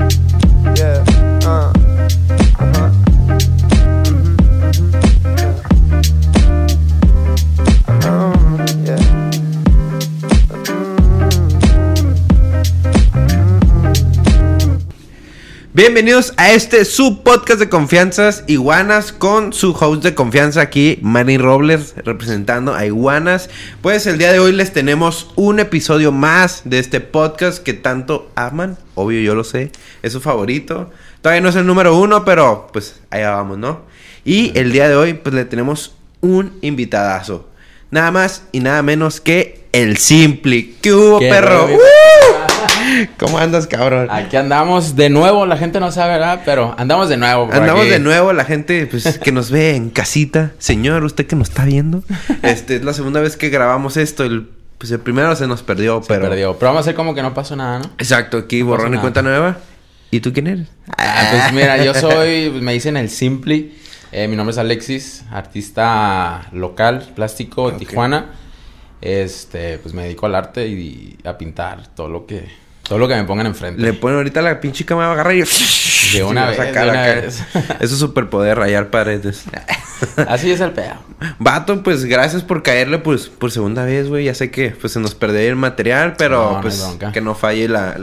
Yeah. Bienvenidos a este su podcast de confianzas Iguanas con su host de confianza aquí, Manny Robles, representando a Iguanas. Pues el día de hoy les tenemos un episodio más de este podcast que tanto aman. Obvio, yo lo sé, es su favorito. Todavía no es el número uno, pero pues allá vamos, ¿no? Y el día de hoy, pues le tenemos un invitadazo. Nada más y nada menos que el Simpli. ¿Qué hubo, Qué perro? rollo. ¡Uh! ¿Cómo andas, cabrón? Aquí andamos de nuevo, la gente no sabe, ¿verdad? Pero andamos de nuevo. por Andamos aquí. de nuevo, la gente pues, que nos ve en casita. Señor, usted que nos está viendo. Este es la segunda vez que grabamos esto. El, pues el primero se nos perdió, Se pero. perdió. Pero vamos a hacer como que no pasó nada, ¿no? Exacto, aquí No borrón y cuenta nueva. ¿Y tú quién eres? Ah, pues mira, yo soy, me dicen el Simply. Eh, mi nombre es Alexis, artista local, plástico, de. Tijuana. Este, pues me dedico al arte y a pintar todo lo que, todo lo que me pongan enfrente. Le ponen ahorita la pinche cámara va a agarrar y. De una vez, de una vez. Es su superpoder, rayar paredes. Así es el pedo. Vato, pues gracias por caerle pues por segunda vez, güey. Ya sé que pues se nos perdió el material, pero No, pues que no falle la,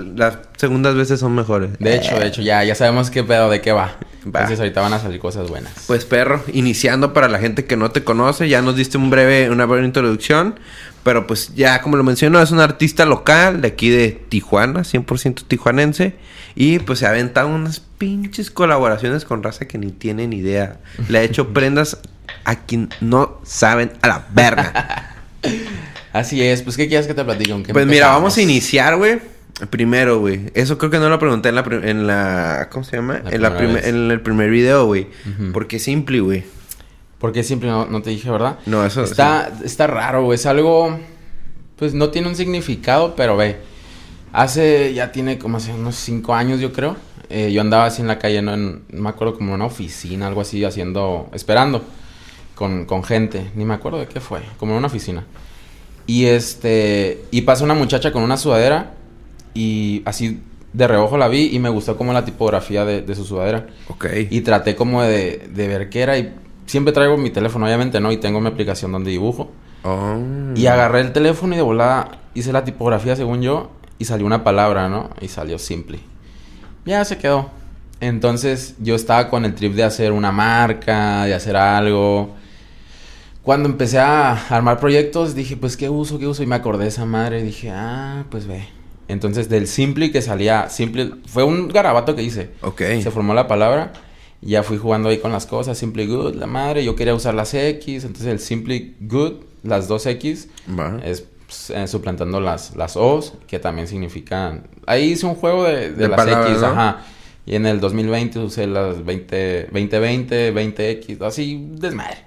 segundas veces son mejores. De hecho, de hecho, ya, ya sabemos qué pedo, de qué va. Va. Entonces ahorita van a salir cosas buenas. Pues perro, iniciando para la gente que no te conoce, ya nos diste un breve, una breve introducción, pero pues ya como lo menciono, es un artista local de aquí de Tijuana, 100% tijuanense, y pues se ha aventado unas pinches colaboraciones con raza que ni tienen idea. Le ha hecho prendas a quien no saben a la verga. Así es, pues ¿qué quieres que te platique? ¿Con qué pues mira, vamos a iniciar, güey. Primero, güey. Eso creo que no lo pregunté en la, en la ¿cómo se llama? La en, la en el primer video, güey. Ujú. Porque simple, güey. Porque siempre no, no te dije, ¿verdad? No, eso Está, está raro, güey. Es algo. Pues no tiene un significado, pero ve. Hace. Ya tiene como hace unos cinco años, yo creo. eh, yo andaba así en la calle, ¿no? En- no me acuerdo, como en una oficina, algo así, haciendo. Esperando. Con, con gente. Ni me acuerdo de qué fue. Como en una oficina. Y este. Y pasa una muchacha con una sudadera. Y así de reojo la vi. Y me gustó como la tipografía de, de su sudadera. Ok. Y traté como de, de ver qué era y siempre traigo mi teléfono, obviamente, ¿no? Y tengo mi aplicación donde dibujo. Oh. Y agarré el teléfono y de volada hice la tipografía según yo y salió una palabra, ¿no? Y salió simple. Ya se quedó. Entonces yo estaba con el trip de hacer una marca, de hacer algo. Cuando empecé a armar proyectos dije, pues qué uso, qué uso. Y me acordé de esa madre y dije, ah, pues ve. Entonces del simple que salía, simple, fue un garabato que hice. Ok. Se formó la palabra. Y ya fui jugando ahí con las cosas. Simply good, la madre. Yo quería usar las X. Entonces el simply good, las dos X, es pues, eh, suplantando las, las O's, que también significan. Ahí hice un juego de, de De las X, ¿no? ajá. Y en el 2020 usé las 20, 2020, 20X, así desmadre.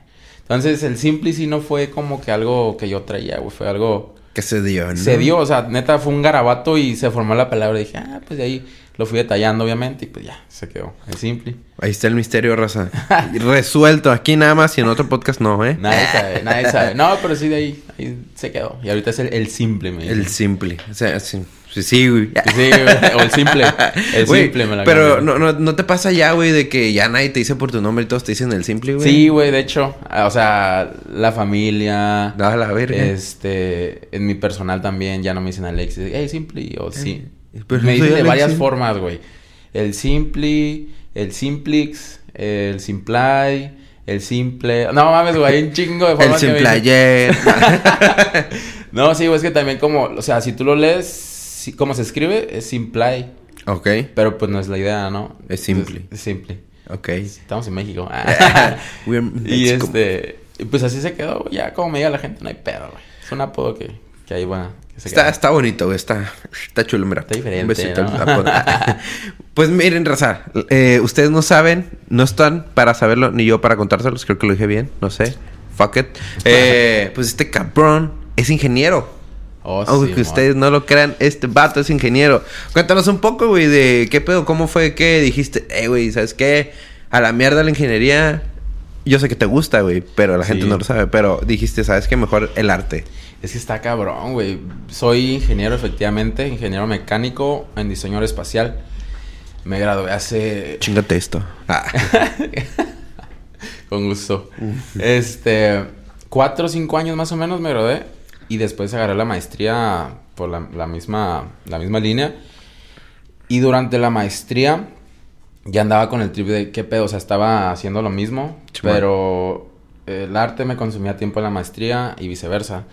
Entonces el simply sí no fue como que algo que yo traía, güey. Fue algo. Que se dio, ¿no? Se dio, o sea, neta fue un garabato y se formó la palabra. Y dije, ah, pues de ahí lo fui detallando, obviamente, y pues ya, se quedó. El simple. Ahí está el misterio, raza. Resuelto. Aquí nada más y en otro podcast no, ¿eh? Nadie sabe, nadie sabe. No, pero sí de ahí, ahí se quedó. Y ahorita es el, el simple, me El dicen. simple. O sea, sí. Sí, sí, güey. Sí, güey, o el simple. El Güey, simple me la Pero no, no, no te pasa ya, güey, de que ya nadie te dice por tu nombre y todos te dicen el simple, güey. Sí, güey, de hecho, ah, o sea, la familia, Da la verga. este, en mi personal también ya no me dicen Alexis, hey, simple, o sí. pero me dicen de varias formas, güey. El simple, el simplix, el simply, el simple. No mames, güey, hay un chingo de El formas. que me simple dicen. ayer. No, sí, güey, es que también como, o sea, si tú lo lees, sí, como se escribe, es simply, ok. pero pues no es la idea, ¿no? Es simple. Es, es simple. Ok. Estamos en México. We're y este, pues así se quedó, ya como me diga la gente, no hay pedo, güey. Es un apodo que, que ahí va, que se Está, queda. está bonito, güey. Está, está chulo, mira. Está diferente, Un besito pues miren, raza. eh, ustedes no saben, no están para saberlo, ni yo para contárselos. Creo que lo dije bien, no sé. Fuck it. Eh, pues este cabrón es ingeniero. Oh, Aunque sí, ustedes no lo crean, este vato es ingeniero. Cuéntanos un poco, güey, de qué pedo, cómo fue que dijiste, eh, güey, ¿sabes qué? A la mierda la ingeniería. Yo sé que te gusta, güey, pero la gente no lo sabe. Pero dijiste, ¿sabes qué? Mejor el arte. Es que está cabrón, güey. Soy ingeniero, efectivamente, ingeniero mecánico en diseño espacial. Me gradué hace... Chingate esto. Ah. Con gusto. Este, cuatro o cinco años más o menos me gradué. Y después agarré la maestría por la, la misma, la misma línea. Y durante la maestría ya andaba con el trip de qué pedo. O sea, estaba haciendo lo mismo. Pero el arte me consumía tiempo en la maestría y viceversa.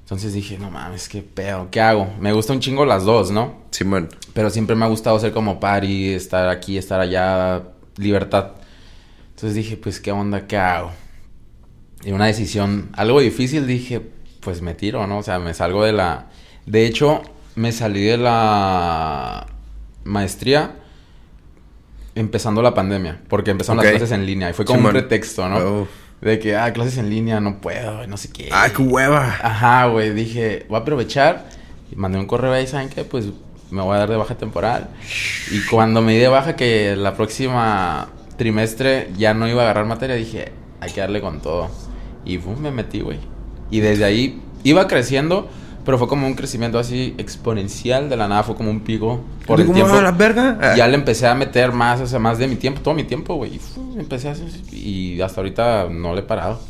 Entonces dije, no mames, qué pedo, ¿qué hago? Me gusta un chingo las dos, ¿no? Simón. Pero siempre me ha gustado ser como party, estar aquí, estar allá, libertad. Entonces dije, pues, ¿qué onda? ¿Qué hago? Y una decisión, algo difícil, dije, pues me tiro, ¿no? O sea, me salgo de la... De hecho, me salí de la maestría empezando la pandemia, porque empezaron las clases en línea y fue como Simón. un pretexto, ¿no? Uf. De que, ah, clases en línea, no puedo, no sé qué. ¡Ay, qué hueva! Ajá, güey, dije, voy a aprovechar. Y mandé un correo ahí, ¿saben qué? Pues me voy a dar de baja temporal. Y cuando me di de baja que la próxima trimestre ya no iba a agarrar materia, dije, hay que darle con todo. Y pum, me metí, güey. Y desde ahí iba creciendo, pero fue como un crecimiento así exponencial. De la nada fue como un pico por el ¿Cómo tiempo. la verga? Ah. Ya le empecé a meter más, o sea, más de mi tiempo, todo mi tiempo, güey. Y empecé y hasta ahorita no le he parado.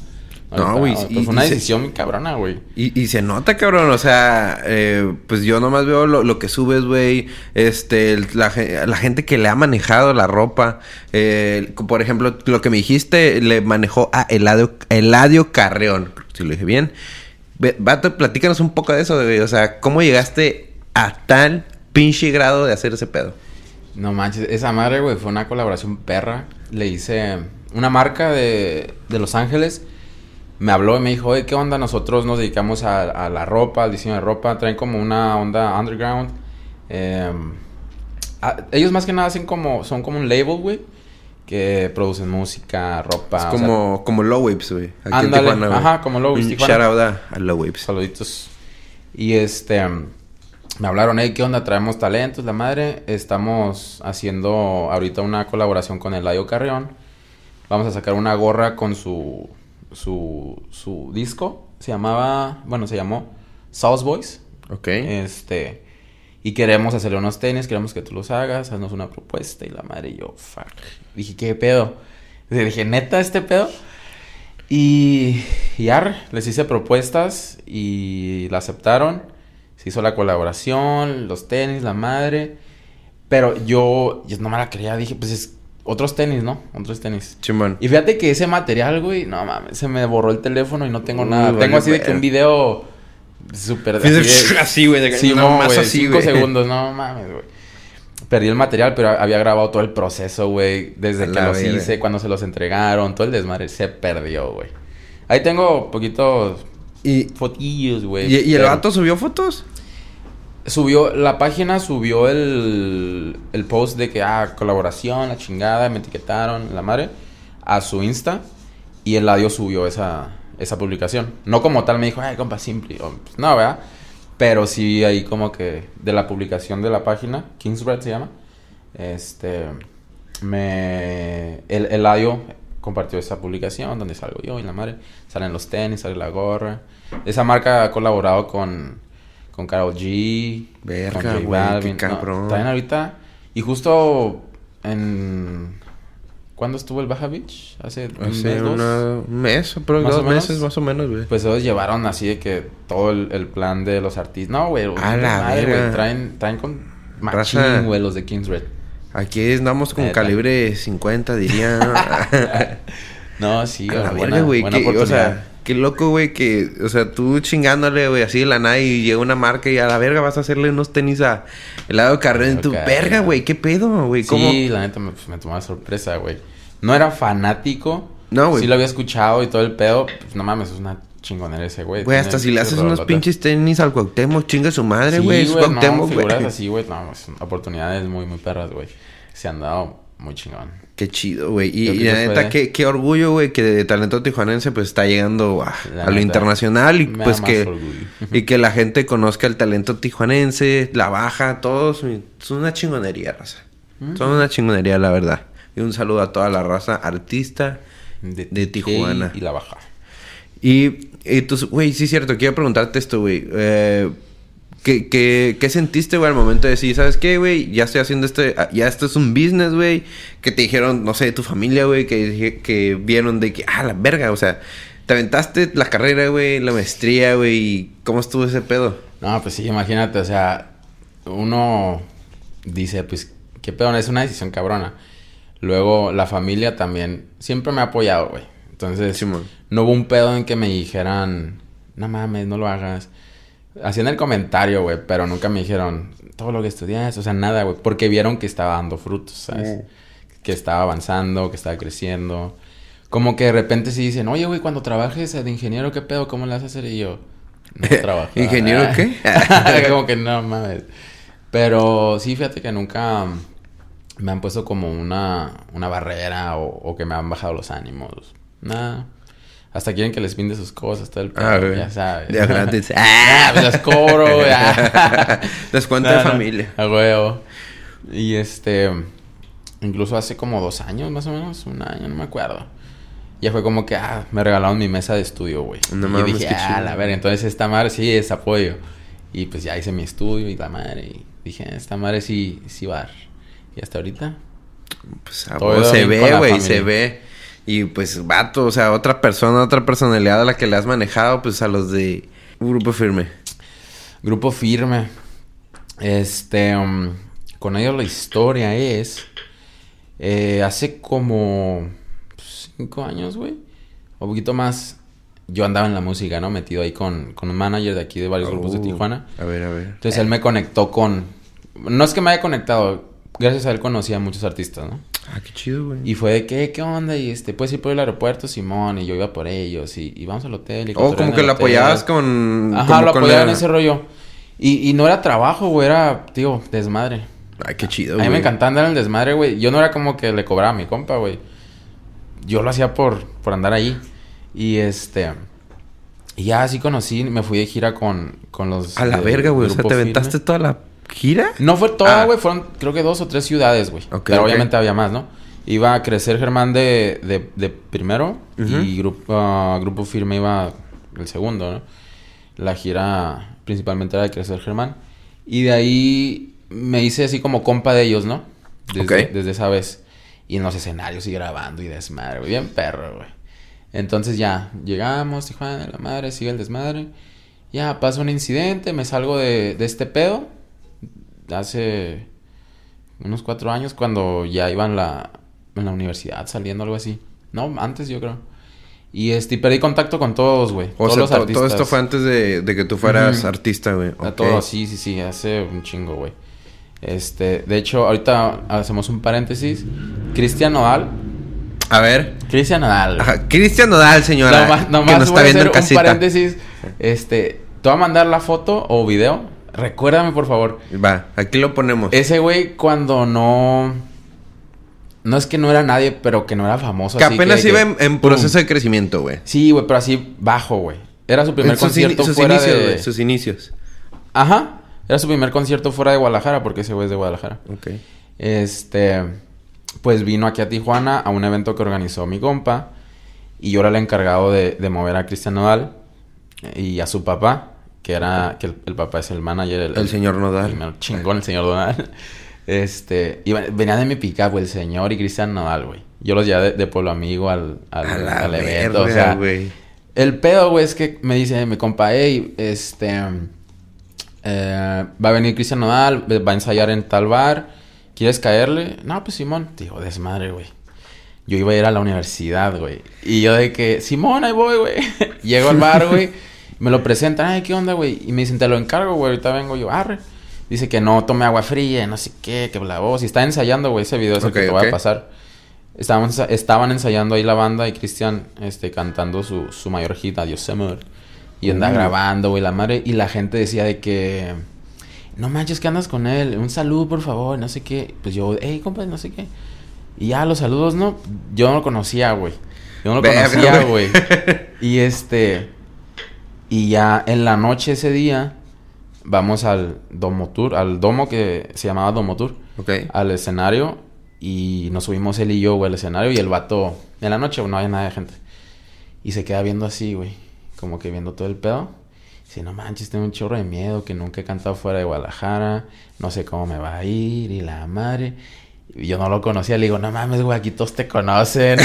No, güey, Pero fue una y se- decisión muy cabrona, güey. Y, y se nota, cabrón, o sea, eh, pues yo nomás veo lo, lo que subes, güey, este, la, la gente que le ha manejado la ropa, eh, por ejemplo, lo que me dijiste, le manejó a Eladio, Eladio Carreón, si lo dije bien. Vato, platícanos un poco de eso, güey, o sea, ¿cómo llegaste a tal pinche grado de hacer ese pedo? No manches, esa madre, güey, fue una colaboración perra. Le hice una marca de, de Los Ángeles. Me habló y me dijo, oye, ¿qué onda? Nosotros nos dedicamos a, a la ropa, al diseño de ropa. Traen como una onda underground. Eh, ah, ellos más que nada hacen como, son como un label, güey. Que producen música, ropa. es o sea, como, como Low Waves, güey. Ándale, ajá, como Low Waves, Tijuana. shout out a, Low Waves. Saluditos. Y este, me hablaron, hey, ¿qué onda? Traemos talentos, la madre. Estamos haciendo ahorita una colaboración con Eladio Carrión. Vamos a sacar una gorra con su, su, su disco. Se llamaba, bueno, se llamó Sauce Boys. Ok. Este, y queremos hacerle unos tenis, queremos que tú los hagas, haznos una propuesta. Y la madre, y yo, fuck. Dije, ¿qué pedo? Y dije, ¿neta este pedo? Y, y arre, les hice propuestas y la aceptaron. Se hizo la colaboración, los tenis, la madre. Pero yo, yo no me la creía, dije, pues es otros tenis, ¿no? Otros tenis. Chimón. Y fíjate que ese material, güey, no mames, se me borró el teléfono y no tengo Uy, nada. vale, tengo así de que un video súper Así, así, güey, de que- Sí, no, más güey, así, cinco güey. segundos, no mames, güey. Perdí el material, pero había grabado todo el proceso, güey. Desde que los hice, cuando se los entregaron, todo el desmadre se perdió, güey. Ahí tengo poquitos Y, fotillos, güey. ¿Y, y el vato subió fotos? Subió, la página subió el, el post de que, ah, colaboración, la chingada, me etiquetaron, la madre, a su Insta. Y el audio subió esa, esa publicación. No como tal me dijo, ay, compa, simple. O, pues, no, ¿verdad? Pero sí ahí como que de la publicación de la página, Kingsbread se llama, este, me, el, el compartió esa publicación donde salgo yo y la madre. Salen los tenis, sale la gorra. Esa marca ha colaborado con, con Karol G. Verga, güey, qué No, cabrón. traen ahorita. Y justo en. ¿Cuándo estuvo el Baja Beach? Hace un Hace mes, dos. una- un mes, pero Más dos o menos. meses más o menos, güey. Pues ellos llevaron así de que todo el, el plan de los artistas. No, güey. A la madre, güey. Traen, traen con machín, güey, los de Kingsred. Aquí andamos con Neta. calibre 50, diría. No, sí, A la buena, verga, güey. O sea, qué loco, güey, que... O sea, tú chingándole, güey, así de la nada y llega una marca y a la verga vas a hacerle unos tenis a helado carrera en tu verga, güey. ¿Qué pedo, güey? Sí, la neta me, pues, me tomó de sorpresa, güey. No era fanático. No, güey. Sí lo había escuchado y todo el pedo. Pues no mames, es una chingonera ese, güey. Güey, hasta si le haces unos pinches tenis al Cuauhtémoc, chinga su madre, Sí, güey. es güey, no, Cuauhtémoc, figuras así, güey. No, oportunidades muy, muy perras, güey. Se han dado muy chingón. Qué chido, güey. Y, la neta, qué, qué orgullo, güey, que de talento tijuanense pues está llegando a, lo neta, internacional y pues que orgullo. y que la gente conozca el talento tijuanense, la baja, todos. Es una chingonería, raza. Son una chingonería, la verdad. Y un saludo a toda la raza artista de, Tijuana. Y la baja. Y, y tú, güey, sí es cierto, quiero preguntarte esto, güey. Eh, ¿Qué, qué, qué sentiste, güey, al momento de decir, ¿sabes qué, güey? Ya estoy haciendo este, ya esto es un business, güey. Que te dijeron, no sé, de tu familia, güey, que, que vieron de que, ah, la verga, o sea, te aventaste la carrera, güey, la maestría, güey, ¿cómo estuvo ese pedo? No, pues sí, imagínate, o sea, uno dice, pues, qué pedo, es una decisión cabrona. Luego, la familia también siempre me ha apoyado, güey. Entonces, Simón. no hubo un pedo en que me dijeran, no mames, no lo hagas. Hacían el comentario, güey, pero nunca me dijeron todo lo que estudias, o sea, nada, güey, porque vieron que estaba dando frutos, ¿sabes? Que estaba avanzando, que estaba creciendo. Como que de repente sí dicen, oye, güey, cuando trabajes de ingeniero, ¿qué pedo? ¿Cómo le vas a hacer? Y yo, no trabajo. ¿Ingeniero qué? como que no mames. Pero sí, fíjate que nunca me han puesto como una, una barrera o, o que me han bajado los ánimos. Nada. Hasta quieren que les pinte sus cosas, todo el pedo, Ah, güey. ya sabes. De gratis. ah, pues las cobro, güey. ah. Descuento No, de no, familia. A huevo. Y este. Incluso hace como dos años, más o menos, un año, no me acuerdo. Ya fue como que, ah, me regalaron mi mesa de estudio, güey. No y mames, dije, qué ah, la ver, entonces esta madre sí es apoyo. Y pues ya hice mi estudio y la madre. Y dije, esta madre sí, sí va a dar. Y hasta ahorita. Pues a Todo se ve, güey, se ve. Y pues, vato, o sea, otra persona, otra personalidad a la que le has manejado, pues a los de Grupo Firme. Grupo firme. Este. um, con ellos la historia es. eh, hace como. Cinco años, güey. O un poquito más. Yo andaba en la música, ¿no? Metido ahí con, con un manager de aquí de varios grupos de Oh, Tijuana. A ver, a ver. Entonces él me conectó con. No es que me haya conectado. Gracias a él conocí a muchos artistas, ¿no? Ah, qué chido, güey. Y fue de que, ¿qué onda? Y este, puedes ir por el aeropuerto, Simón. Y yo iba por ellos. Y, y vamos al hotel. Y Oh, como que lo apoyabas con... Ajá, como lo con apoyaba la- en ese rollo. Y, y no era trabajo, güey, era, tío, desmadre. Ay, qué chido, A güey. mí me encantaba andar en el desmadre, güey. Yo no era como que le cobraba a mi compa, güey. Yo lo hacía por, por andar ahí. Y este. Y ya así conocí, me fui de gira con, con los. A la verga, güey. O sea, ¿te Firme. aventaste toda la gira? No fue toda, Ah. güey. Fueron, creo que dos o tres ciudades, güey. Pero obviamente había más, ¿no? Iba a crecer Germán de, de, de primero. Y grupo, ah, grupo Firme iba el segundo, ¿no? La gira principalmente era de crecer Germán. Y de ahí me hice así como compa de ellos, ¿no? Desde esa vez. Y en los escenarios y grabando y desmadre, güey. Bien perro, güey. Entonces ya, llegamos, Tijuana, la madre, sigue el desmadre. Ya pasa un incidente, me salgo de, de este pedo. Hace unos cuatro años cuando ya iba en la, en la universidad saliendo, algo así. No, antes yo creo. Y este, perdí contacto con todos, güey. O todos sea, los to- todo artistas. esto fue antes de, de que tú fueras artista, güey. A todos, sí, sí, sí, hace un chingo, güey. Este, de hecho, ahorita hacemos un paréntesis. Cristian Nodal. A ver. Cristian Nodal. Ajá. Cristian Nodal, señora. Nomás, que nomás nos está a viendo en hacer un paréntesis. Este, te voy a mandar la foto o video. Recuérdame, por favor. Va, aquí lo ponemos. Ese güey cuando no... No es que no era nadie, pero que no era famoso. que así apenas que- iba que- en, proceso de crecimiento, güey. Sí, güey, pero así bajo, güey. Era su primer sus, concierto sus fuera inicios, de... Sus inicios. Ajá. Era su primer concierto fuera de Guadalajara, porque ese güey es de Guadalajara. Ok. Este, pues vino aquí a Tijuana a un evento que organizó mi compa. Y yo era el encargado de, de mover a Cristian Nodal y a su papá, que era, que el, el papá es el manager. El señor Nodal. el chingón, el señor Nodal. Este, y venía de mi pick-up, güey, el señor y Cristian Nodal, güey. Yo los llevé de, de Pueblo Amigo al, al, evento, verga, o sea, güey. el pedo, güey, es que me dice mi compa, hey, este. eh, va a venir Cristian Nodal, va a ensayar en tal bar. ¿Quieres caerle? No, pues Simón. Digo, desmadre, güey. Yo iba a ir a la universidad, güey. Y yo de que, Simón, ahí voy, güey. Llego al bar, güey. Me lo presentan, ay, ¿qué onda, güey? Y me dicen, te lo encargo, güey. Ahorita vengo yo, arre. Dice que no tome agua fría, no sé qué, que bla, voz. Y está ensayando, güey, ese video ese Ok, que te voy ok. a pasar. Estaban, estaban ensayando ahí la banda y Cristian este, cantando su, su mayor hit, Adiós Amor. Y anda Mm. grabando, güey, la madre. Y la gente decía de que... No manches, que andas con él. Un saludo, por favor, no sé qué. Pues yo, hey, compa, no sé qué. Y ya, los saludos, ¿no? Yo no lo conocía, güey. Yo no lo conocía, güey. Y este... Y ya en la noche ese día... Vamos al Domo Tour, al domo que se llamaba Domo Tour Ok. al escenario y nos subimos él y yo, güey, al escenario y el vato, en la noche no había nada de gente. Y se queda viendo así, güey, como que viendo todo el pedo. Dice, no manches, tengo un chorro de miedo que nunca he cantado fuera de Guadalajara. No sé cómo me va a ir y la madre. Y yo no lo conocía. Le digo, no mames, güey, aquí todos te conocen.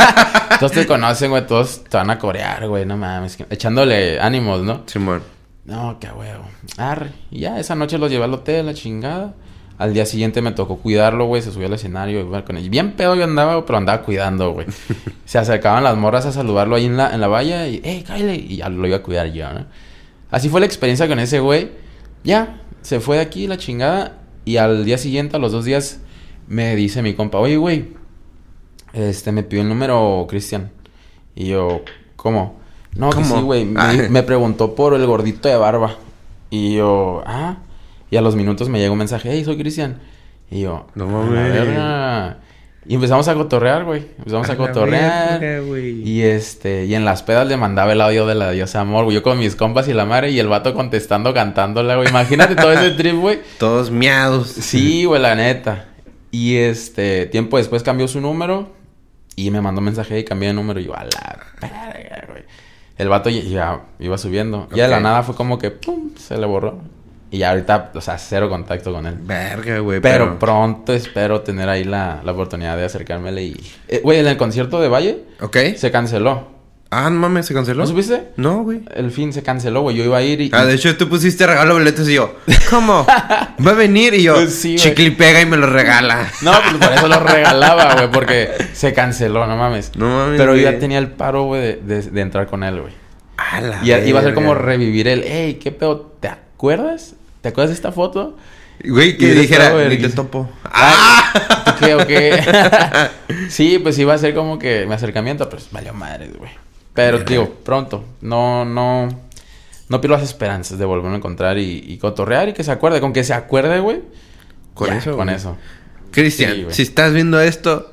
todos te conocen, güey. Todos te van a corear, güey. No mames. Echándole ánimos, ¿no? Simón. No, qué huevo. Arre. Y ya, esa noche los llevé al hotel, la chingada. Al día siguiente me tocó cuidarlo, güey. Se subió al escenario con él. Bien pedo yo andaba, pero andaba cuidando, güey. se acercaban las morras a saludarlo ahí en la, en la valla y, hey, Kyle. Y ya lo iba a cuidar yo, ¿no? Así fue la experiencia con ese güey. Ya, se fue de aquí la chingada. Y al día siguiente, a los dos días, me dice mi compa, oye, güey, este, me pidió el número Cristian. Y yo, ¿cómo? No, que ¿Cómo? sí, güey. Me, Ah. me preguntó por el gordito de barba. Y yo, ah. Y a los minutos me llega un mensaje, hey, soy Cristian. Y yo, No "A mames. verga". Y empezamos a cotorrear, güey. Empezamos a, la cotorrear. verga, y este, y en las pedas le mandaba el audio de la diosa amor, güey. Yo con mis compas y la madre y el vato contestando, cantándola, güey. Imagínate todo ese trip, güey. Todos miados. Sí, güey, la neta. Y este, tiempo después cambió su número y me mandó mensaje y cambié de número. Y yo, a la verga, güey. El vato ya, ya iba subiendo. Y de la nada fue como que, pum, se le borró. Y ya ahorita, o sea, cero contacto con él. Verga, güey. Pero, pronto espero tener ahí la, la oportunidad de acercármele y... Eh, Güey, en el concierto de Valle ¿Ok? se canceló. Ah, no mames, ¿se canceló? ¿No supiste? No, güey. El fin se canceló, güey. Yo iba a ir y... Ah, de hecho, tú pusiste regalo boletos y yo, ¿cómo? Va a venir y yo, Pues sí, chicle y pega y me lo regala. No, pues por eso lo regalaba, güey, porque se canceló, no mames. No mames, Pero yo ya tenía el paro, güey, de, de- de entrar con él, güey. A la Y iba a ser como revivir el, hey, ¿qué pedo? ¿Te acuerdas? ¿Te acuerdas de esta foto? Güey, que dijera, estado ni te topo. Ah, ¿qué o qué? sí, pues iba a ser como que mi acercamiento, pues valió madre, güey. Pero, Verga. digo, pronto. No, no... No pierdo las esperanzas de volverlo a encontrar y, y cotorrear y que se acuerde. Con que se acuerde, güey. Con ya, eso, Con güey. eso. Cristian, Sí, si estás viendo esto,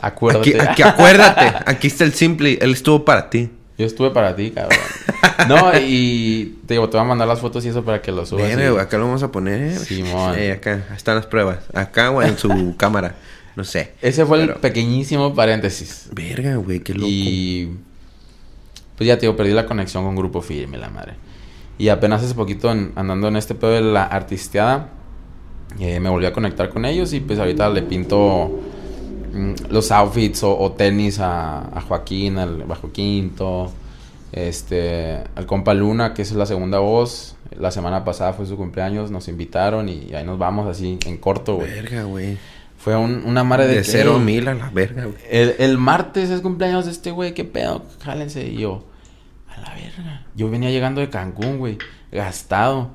Acuérdate. aquí, aquí acuérdate, aquí está el simple, él estuvo para ti. Yo estuve para ti, cabrón. No, y te digo, te voy a mandar las fotos y eso para que lo subas. Y- güey, acá lo vamos a poner. Simón. Eh, acá están las pruebas. Acá o en su cámara. No sé. Ese fue el pequeñísimo paréntesis. Verga, güey, qué loco. Y pues ya te digo, perdí la conexión con Grupo Firme, la madre. Y apenas hace poquito en- andando en este pedo de la artisteada, eh, me volví a conectar con ellos y pues ahorita le pinto mm, los outfits o, tenis a, Joaquín, al bajo quinto, este, al compa Luna, que es la segunda voz. La semana pasada fue su cumpleaños, nos invitaron y ahí nos vamos así en corto, güey. Verga, güey. Fue un- una madre de, De que, cero a "Ey, mil a la verga, güey. el, el martes es cumpleaños de este güey, qué pedo, jálense. Y yo, a la verga. Yo venía llegando de Cancún, güey, gastado.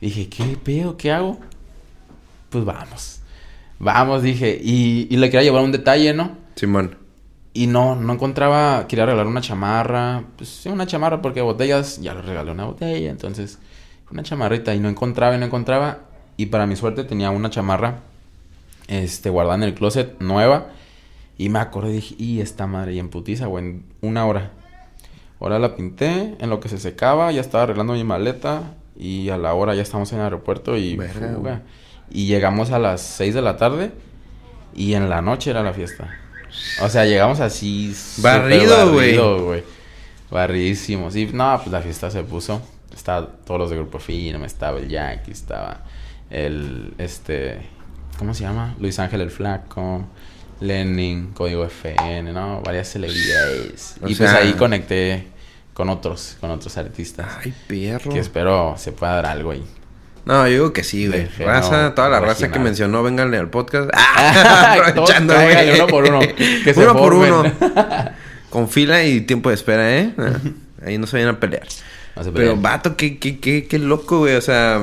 dije, ¿qué pedo? ¿Qué hago? Pues vamos. Vamos, dije. Y, y le quería llevar un detalle, ¿no? Simón. Y no, no encontraba, quería regalar una chamarra. Pues sí, una chamarra, porque botellas, ya le regalé una botella. Entonces, una chamarrita. Y no encontraba y no encontraba. Y para mi suerte tenía una chamarra, este, guardada en el closet, nueva. Y me acordé y dije, y esta madre, y en putiza, güey, en una hora. Ahora la pinté, en lo que se secaba, ya estaba arreglando mi maleta. Y a la hora ya estamos en el aeropuerto y Verga, fuga. Y llegamos a las 6 de la tarde. Y en la noche era la fiesta. O sea, llegamos así. Barrido, güey. Barridísimo. Sí, no, pues la fiesta se puso. Estaban todos los de Grupo Firme, estaba el Jackie, estaba el, este, ¿cómo se llama? Luis Ángel el Flaco, Lenin, Código FN, ¿no? Varias celebridades. O y sea- pues ahí conecté con otros, con otros artistas. Ay, perro. Que espero se pueda dar algo ahí. No, yo digo que sí, güey. Raza, toda la raza que mencionó, vénganle al podcast. Ah, aprovechando, güey. uno por uno, que se uno por uno. Con fila y tiempo de espera, ¿eh? Ah, Ahí no se vayan a pelear. No se Pero, vato, qué, qué, qué, qué loco, güey. O sea...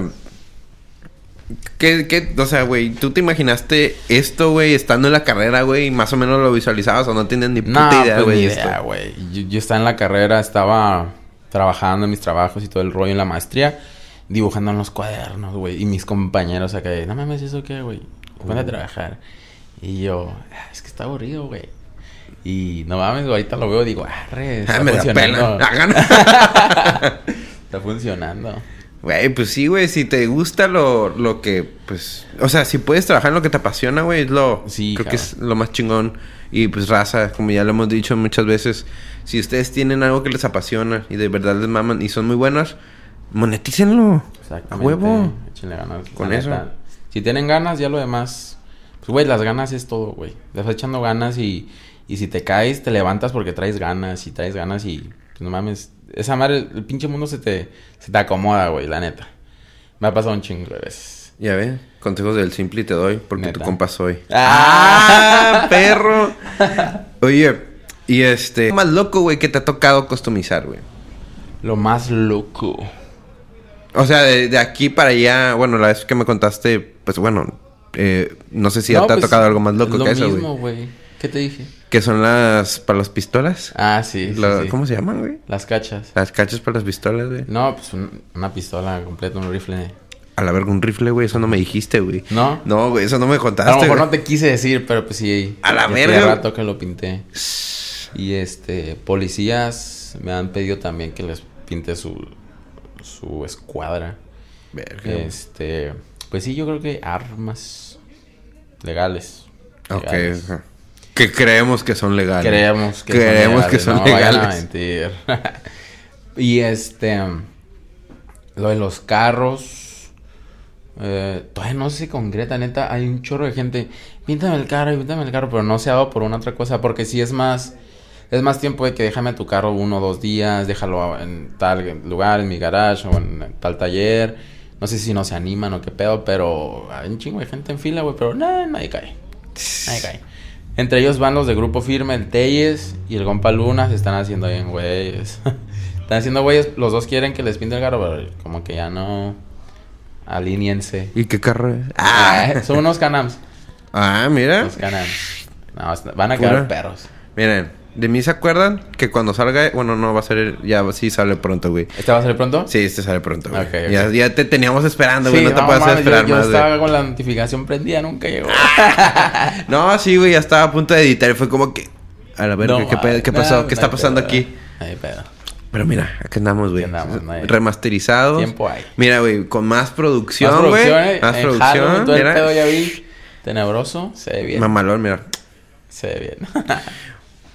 ¿Qué, qué, o sea, güey, ¿tú te imaginaste esto, güey, estando en la carrera, güey, y más o menos lo visualizabas o no tienes ni puta idea, pues güey? idea, güey. Yo, yo estaba en la carrera, estaba trabajando en mis trabajos y todo el rollo en la maestría, dibujando en los cuadernos, güey. Y mis compañeros acá, no mames, ¿eso qué, güey? Ponte a trabajar. Y yo, "Ah, es que está aburrido, güey. Y no mames, güey, ahorita lo veo y digo, arre, está Ah, me da funcionando. pena. Hagan. está funcionando. Güey, pues sí, güey, si te gusta lo, lo que, pues, o sea, si puedes trabajar en lo que te apasiona, güey, es lo, Sí, creo que es lo más chingón. Y pues raza, como ya lo hemos dicho muchas veces, si ustedes tienen algo que les apasiona y de verdad les maman y son muy buenos, Monetícenlo. Exactamente. A huevo. Échenle ganas. Con eso. neta. Si tienen ganas, ya lo demás. Pues, güey, las ganas es todo, güey. Le estás echando ganas y, y si te caes, te levantas porque traes ganas y traes ganas y. Pues no mames. Esa madre, el pinche mundo se te, se te acomoda, güey, la neta. Me ha pasado un chingo de veces. Ya ve, consejos del simple te doy porque Neta. tu compa soy. ¡Ah! ¡Ah, perro! Oye, y este... ¿qué más loco, güey, que te ha tocado customizar, güey? Lo más loco. O sea, de, de aquí para allá, bueno, la vez que me contaste, pues bueno, eh, no sé si No, te ha pues, tocado algo más loco lo que eso, mismo, güey. güey. ¿Qué te dije? Que son las, para las pistolas. Ah, sí. sí, La- sí. ¿Cómo se llaman, güey? Las cachas. Las cachas para las pistolas, güey. No, pues un- una pistola completa, un rifle. A la verga, un rifle, güey, eso no me dijiste, güey. ¿No? No, güey, eso no me A lo contaste, mejor güey. no te quise decir, pero pues sí. A la ya tiene verga. rato que lo pinté. Y este, policías me han pedido también que les pinte su, su escuadra. Verga, güey. Este, pues sí, yo creo que armas legales. Ok, Legales. ajá. Que creemos que son legales. Creemos que Creemos son que legales, son no vayan a legales. mentir. y este, lo de los carros, eh, todavía no se concreta, neta, hay un chorro de gente, píntame el carro, píntame el carro, pero no se ha dado por una otra cosa, porque si es más, es más tiempo de que déjame tu carro uno o dos días, déjalo en tal lugar, en mi garage o en tal taller, no sé si no se animan o qué pedo, pero hay un chingo de gente en fila, güey, pero nah, nadie cae. Nadie cae. Entre ellos van los de Grupo Firme, el Telles y el Compa Luna. Se están haciendo bien, güeyes. están haciendo güeyes. Los dos quieren que les pinte el carro, pero como que ya no. Alíñense. ¿Y qué carro es? Ah, son unos canams. Ah, mira. Los canams. No, van a Pura. quedar perros. Miren, de mí se acuerdan que cuando salga, bueno, no va a ser, ya sí sale pronto, güey. ¿Este va a salir pronto? Sí, este sale pronto, güey. Ya, ya te teníamos esperando, güey. Sí, no te puedes esperar yo, yo más, güey. estaba con la notificación prendida, nunca llegó. No, sí, güey, ya estaba a punto de editar y fue como que... A la verga, No, ¿qué, pasó? ¿Qué está pasando pedo. aquí? Ay, pedo. Pero mira, aquí andamos, güey. No Remasterizados. Tiempo hay. Mira, güey, con más producción, Más güey. producción, eh, Más en producción. Todo el mira. pedo ya vi. Tenebroso, se ve bien. Mamalón, mira. Se ve bien.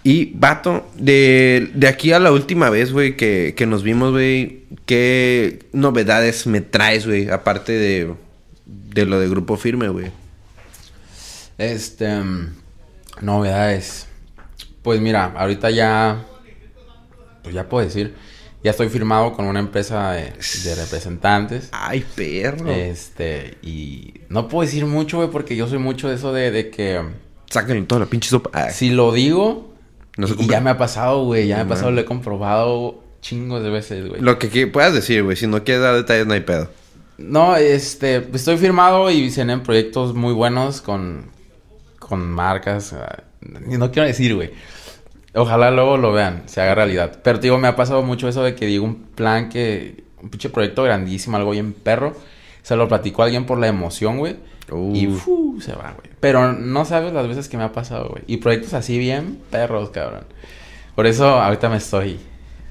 Y, vato, de, de aquí a la última vez, güey, que, que nos vimos, güey, ¿qué novedades me traes, güey? Aparte de, de lo de Grupo Firme, güey. Este. mm, Novedades. Pues mira, ahorita ya. Pues ya puedo decir. Ya estoy firmado con una empresa de, de representantes. Ay, perro. Este. Y no puedo decir mucho, güey, porque yo soy mucho de eso de, de que. Sáquenle toda la pinche sopa. Ay, Si lo digo. No se y cumple. ya me ha pasado, güey. Ya me ha pasado, lo he comprobado chingos de veces, güey. Lo que puedas decir, güey. Si no quieres dar detalles, no hay pedo. No, este, estoy firmado y se en proyectos muy buenos con, con marcas. No quiero decir, güey. Ojalá luego lo vean, se haga realidad. Pero digo, me ha pasado mucho eso de que digo un plan que, un pinche proyecto grandísimo, algo bien perro. Se lo platicó a alguien por la emoción, güey. Uh. Y fu, se va, güey. Pero no sabes las veces que me ha pasado, güey. Y proyectos así bien perros, cabrón. Por eso ahorita me estoy,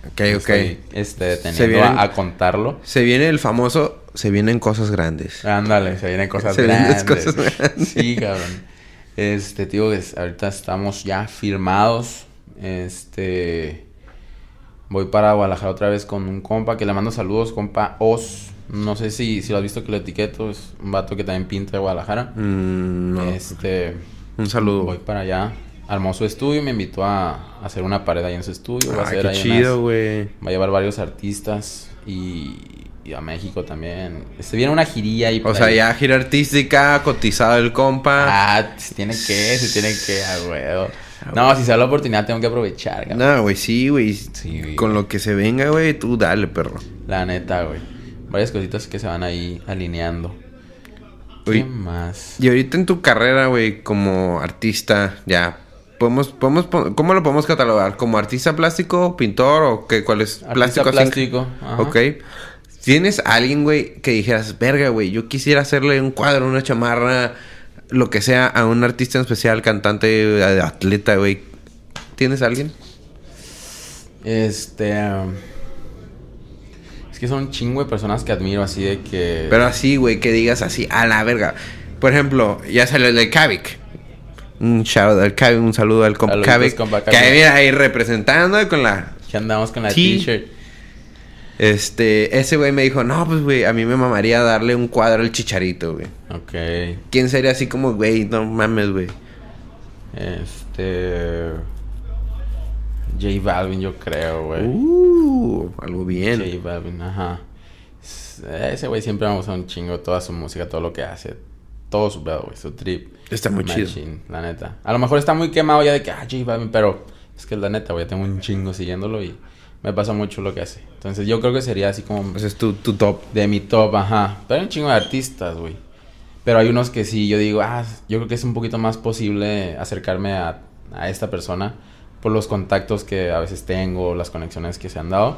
Ok, me ok. estoy este, Se teniendo vienen- a, a contarlo. Se viene el famoso... Se vienen cosas grandes. Ándale, se vienen cosas Se vienen grandes. cosas grandes. Sí, cabrón. Este, tío, es- ahorita estamos ya firmados. Este. Voy para Guadalajara otra vez con un compa que le mando saludos, compa Oz. No sé si, si lo has visto que lo etiqueto. Es un vato que también pinta de Guadalajara. Mm, no. Este. Un saludo. Voy para allá. Armó su estudio y me invitó a, a hacer una pared ahí en su estudio. Va a hacer qué ahí chido, unas- güey. Va a llevar varios artistas y, y a México también. Se viene una girilla y O sea, ya gira artística, cotizado el compa. Ah, se tiene que, se tiene que, a huevo. No, si se da la oportunidad tengo que aprovechar, cabrón. No, güey, sí, güey. Sí, güey. Con lo que se venga, güey, tú dale, perro. La neta, güey. Varias cositas que se van ahí alineando. ¿Qué más? Y ahorita en tu carrera, güey, como artista, ya. ¿Podemos, podemos, ¿Cómo lo podemos catalogar? ¿Como artista plástico, pintor o qué? ¿Cuál es? Artista plástico. ajá. Ok. ¿Tienes a alguien, güey, que dijeras, verga, güey, yo quisiera hacerle un cuadro, una chamarra, lo que sea, a un artista en especial, cantante, eh, atleta, güey? ¿Tienes a alguien? Este. um, Es que son un chingo de personas que admiro así de que. Pero así, güey, que digas así, a la verga. Por ejemplo, ya salió el de Kavik. Un shout al Kavik, un saludo al compa Kavik. Que ahí mira ahí representando con la... Que andamos con la t-shirt. Este, ese güey me dijo, no, pues, güey, a mí me mamaría darle un cuadro al chicharito, güey. Ok. ¿Quién sería así como, güey, no mames, güey? Este. J Balvin, yo creo, güey. Uh, algo bien. J Balvin, ajá. Ese güey siempre me gusta un chingo toda su música, todo lo que hace. Todo su pedo, güey, su trip. Está muy chido. Machine, La neta. A lo mejor está muy quemado ya de que, ah, J Balvin, pero es que la neta, güey, tengo un chingo siguiéndolo y me pasa mucho lo que hace. Entonces yo creo que sería así como Ese es tu, tu top. de mi top, ajá. Pero hay un chingo de artistas, güey. Pero hay unos que sí, yo digo, ah, yo creo que es un poquito más posible acercarme a, a esta persona por los contactos que a veces tengo, las conexiones que se han dado.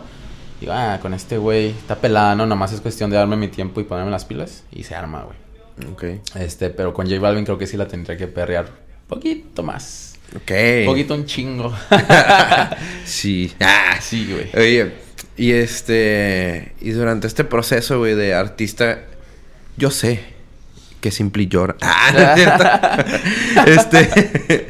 Digo, ah, con este güey está pelada, ¿no? Nomás es cuestión de darme mi tiempo y ponerme las pilas y se arma, güey. Ok. Este, pero con J Balvin creo que sí la tendría que perrear poquito más. Ok. Poquito un chingo. sí. Ah, sí, güey. Oye, y este. Y durante este proceso, güey, de artista, yo sé que Simply llora. Ah, no es cierto. este.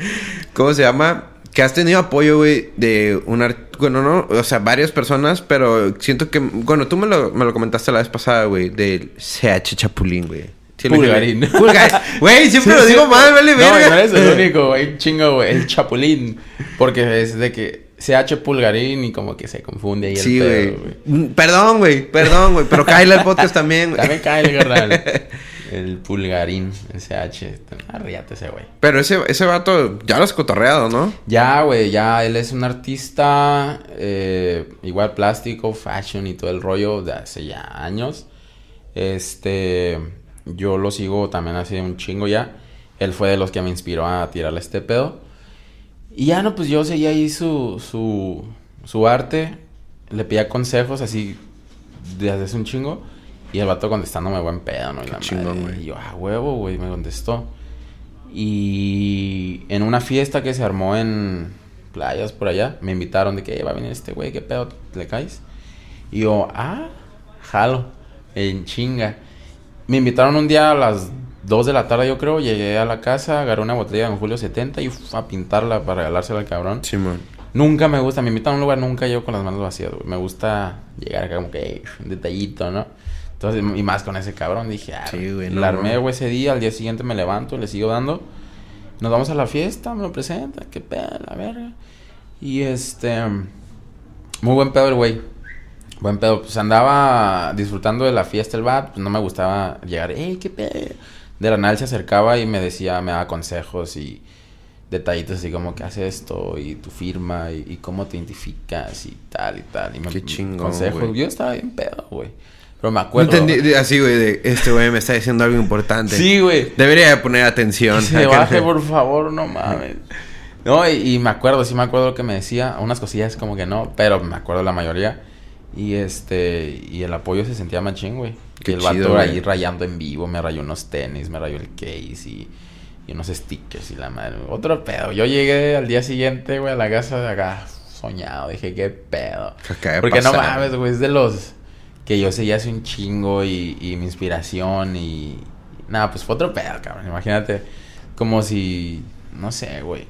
¿Cómo se llama? Que has tenido apoyo, güey, de un art... Bueno, no, o sea, varias personas, pero siento que. Bueno, tú me lo, me lo comentaste la vez pasada, güey, del CH Chapulín, güey. Sí, Pulgarín. Pulgarín. Güey, siempre Sí, lo digo sí. mal, vale, No, verga. no eres el único, güey. Chingo, güey. El chapulín. Porque es de que CH Pulgarín y como que se confunde ahí Sí, el güey. pedo, güey. Perdón, güey. Perdón, güey. Pero cállale el podcast también, güey. También cae el carnal. El Pulgarín, el CH. Arríate ese, güey. Pero ese, ese vato ya lo has cotorreado, ¿no? Ya, güey, ya él es un artista, eh, igual plástico, fashion y todo el rollo de hace ya años. Este, yo lo sigo también hace un chingo ya. Él fue de los que me inspiró a tirarle este pedo. Y ya no, pues yo seguía ahí su, su, su arte. Le pedía consejos así desde hace un chingo. Y el vato contestándome buen pedo, ¿no? Y Qué la chingón, madre. Y yo, ah, huevo, güey, me contestó. Y en una fiesta que se armó en playas por allá, me invitaron de que "Eh, va a venir este güey, ¿qué pedo? ¿Le caes? Y yo, ah, jalo, en chinga. Me invitaron un día a las 2 de la tarde, yo creo. Llegué a la casa, agarré una botella de Julio 70 y uf, a pintarla para regalársela al cabrón. Simón. Nunca me gusta, me invitan a un lugar, nunca llego con las manos vacías, güey. Me gusta llegar acá como que "Ey, un detallito, ¿no? Entonces, y más con ese cabrón, dije, ah, Sí, güey, no, la armé, güey, ese día, al día siguiente me levanto, le sigo dando. Nos vamos a la fiesta, me lo presenta, qué pedo, la verga. Y este, muy buen pedo el güey. Buen pedo, pues andaba disfrutando de la fiesta el bat, pues no me gustaba llegar, ey, qué pedo. De la nada se acercaba y me decía, me daba consejos y detallitos así como que hace esto y tu firma y, y cómo te identificas y tal y tal. Y me Qué chingón, consejos. güey. Yo estaba bien pedo, güey. Pero me No acuerdo. entendí, así, güey, de este güey me está diciendo algo importante. Sí, güey. Debería de poner atención. Que se baje, por favor, no mames. No, y, y me acuerdo, sí me acuerdo lo que me decía. Unas cosillas como que no, pero me acuerdo la mayoría. Y este, y el apoyo se sentía machín, güey. Qué y el chido, vato güey. ahí rayando en vivo, me rayó unos tenis, me rayó el case y, y unos stickers y la madre. Otro pedo. Yo llegué al día siguiente, güey, a la casa de acá, soñado. Dije, qué pedo. Que Porque no mames, güey, es de los que yo seguía hace un chingo y, y mi inspiración y... Nada, pues fue otro pedo, cabrón. Imagínate como si... No sé, güey.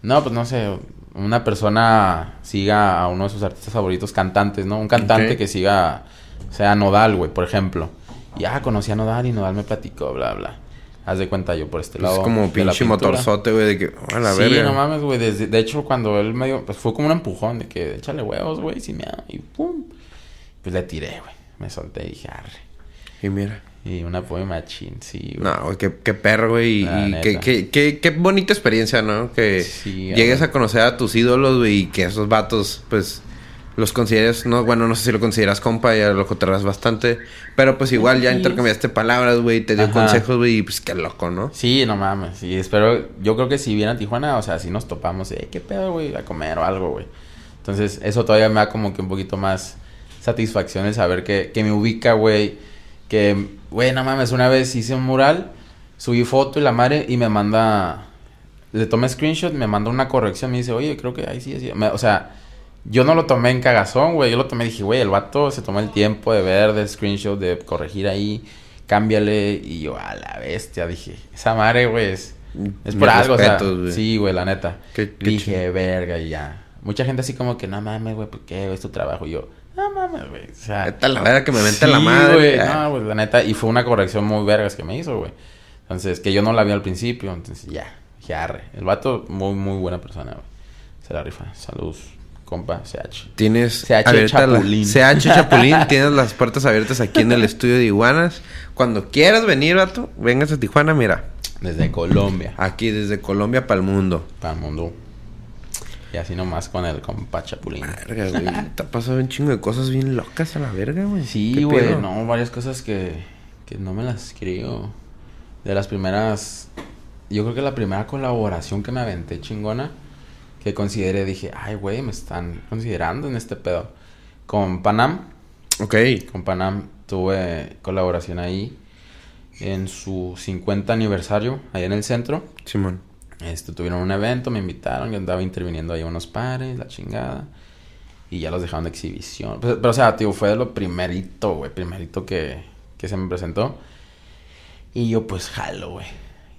No, pues no sé. Una persona siga a uno de sus artistas favoritos, cantantes, ¿no? Un cantante que siga... O sea, Nodal, güey, por ejemplo. Y ah, conocí a Nodal y Nodal me platicó, bla, bla. Haz de cuenta yo por este lado. Es como pinche motorzote, güey, de que, a la sí, verga. no mames, güey. De hecho, cuando él me dio, pues fue como un empujón de que échale huevos, güey, sin miedo. Y pum. Pues le tiré, güey. Me solté y dije, arre. Y mira. Y un apoyo machín, sí, güey. No, güey, qué, qué perro, güey. La Y qué, qué, qué, qué bonita experiencia, ¿no? Que Sí, llegues güey. a conocer a tus ídolos, güey, y que esos vatos, pues, los consideres, no, bueno, no sé si lo consideras compa, ya lo cotorras bastante. Pero pues igual ya intercambiaste palabras, güey, te dio Ajá. consejos, güey, y pues qué loco, ¿no? Sí, no mames. Y espero, yo creo que si viene a Tijuana, o sea, si nos topamos, eh, qué pedo, güey, a comer o algo, güey. Entonces, eso todavía me da como que un poquito más satisfacción el saber que, que me ubica, güey. Que, güey, no mames, una vez hice un mural, subí foto y la madre y me manda, le tomé screenshot, me manda una corrección, me dice, oye, creo que ahí sí, así. Me- o sea, yo no lo tomé en cagazón, güey. Yo lo tomé y dije, güey, el vato se tomó el tiempo de ver, de screenshot, de corregir ahí, cámbiale. Y yo, a la bestia, dije, esa madre, güey, es, por algo, o sea. Sí, güey, la neta. Qué- qué dije, verga, y ya. Mucha gente así como que, no mames, güey, ¿por qué? Es tu trabajo. Y yo, No mames, güey. O sea, Vete a la verga que me vente sí, la madre. güey. Ah. No, güey, la neta. Y fue una corrección muy vergas que me hizo, güey. Entonces, que yo no la vi al principio. Entonces, ya. Dije, arre. El vato, muy, muy buena persona, güey. Se la rifa. Saludos, compa, CH. Tienes CH abierta la- Chapulín. CH Chapulín, tienes las puertas abiertas aquí en el estudio de Iguanas. Cuando quieras venir, vato, vengas a Tijuana, mira. Desde Colombia. Aquí desde Colombia para el mundo. Para el mundo. Y así nomás con el compa Chapulín. Verga, güey. Te ha pasado un chingo de cosas bien locas a la verga, güey. Sí, ¿Qué güey, pedo? no, varias cosas que, que no me las creo. De las primeras, yo creo que la primera colaboración que me aventé chingona, que consideré, dije, ay, güey, me están considerando en este pedo. Con Panam, Ok. con Panam tuve colaboración ahí en su 50 aniversario, ahí en el centro. Simón. Este, tuvieron un evento, me invitaron, yo andaba interviniendo ahí unos pares, la chingada. Y ya los dejaron de exhibición. Pues, pero, o sea, tío, fue de lo primerito, güey, primerito que, que se me presentó. Y yo, pues, jalo, güey.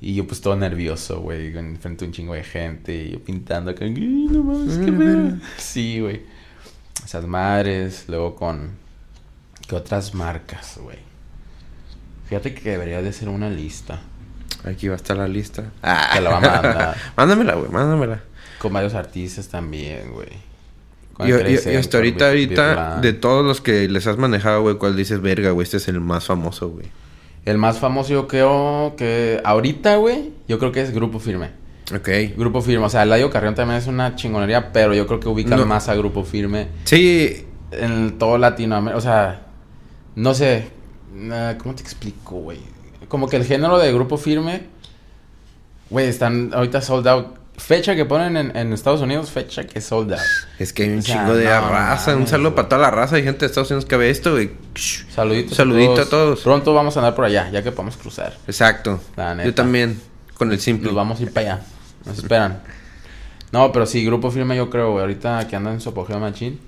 Y yo, pues, todo nervioso, güey, en frente a un chingo de gente. Y yo pintando acá, "Ay, no mames, qué Ah, pedo". Sí, güey. Esas madres, luego con... ¿Qué otras marcas, güey? Fíjate que debería de ser una lista. Aquí va a estar la lista. Te la va a mandar. mándamela, güey, mándamela. Con varios artistas también, güey. Y, y- hasta ahorita, ahorita, de todos los que les has manejado, güey, ¿cuál dices, verga, güey? Este es el más famoso, güey. El más famoso yo creo que... Ahorita, güey, yo creo que es Grupo Firme. Ok. Grupo Firme. O sea, Eladio Carrión también es una chingonería, pero yo creo que ubican No. más a Grupo Firme Sí, en todo Latinoamérica. O sea, no sé... ah, ¿Cómo te explico, güey? Como que el género de Grupo Firme... Güey, están ahorita sold out. Fecha que ponen en, en Estados Unidos, fecha que sold out. es que hay un O sea, chingo de no raza. un saludo güey. para toda la raza. Hay gente de Estados Unidos que ve esto, güey. Saluditos. Saludito a todos. Pronto vamos a andar por allá, ya que podemos cruzar. Exacto. La neta. Yo también, con el simple. Nos vamos a ir para allá. Nos esperan. No, pero sí, Grupo Firme yo creo, güey. Ahorita que andan en su apogeo machín.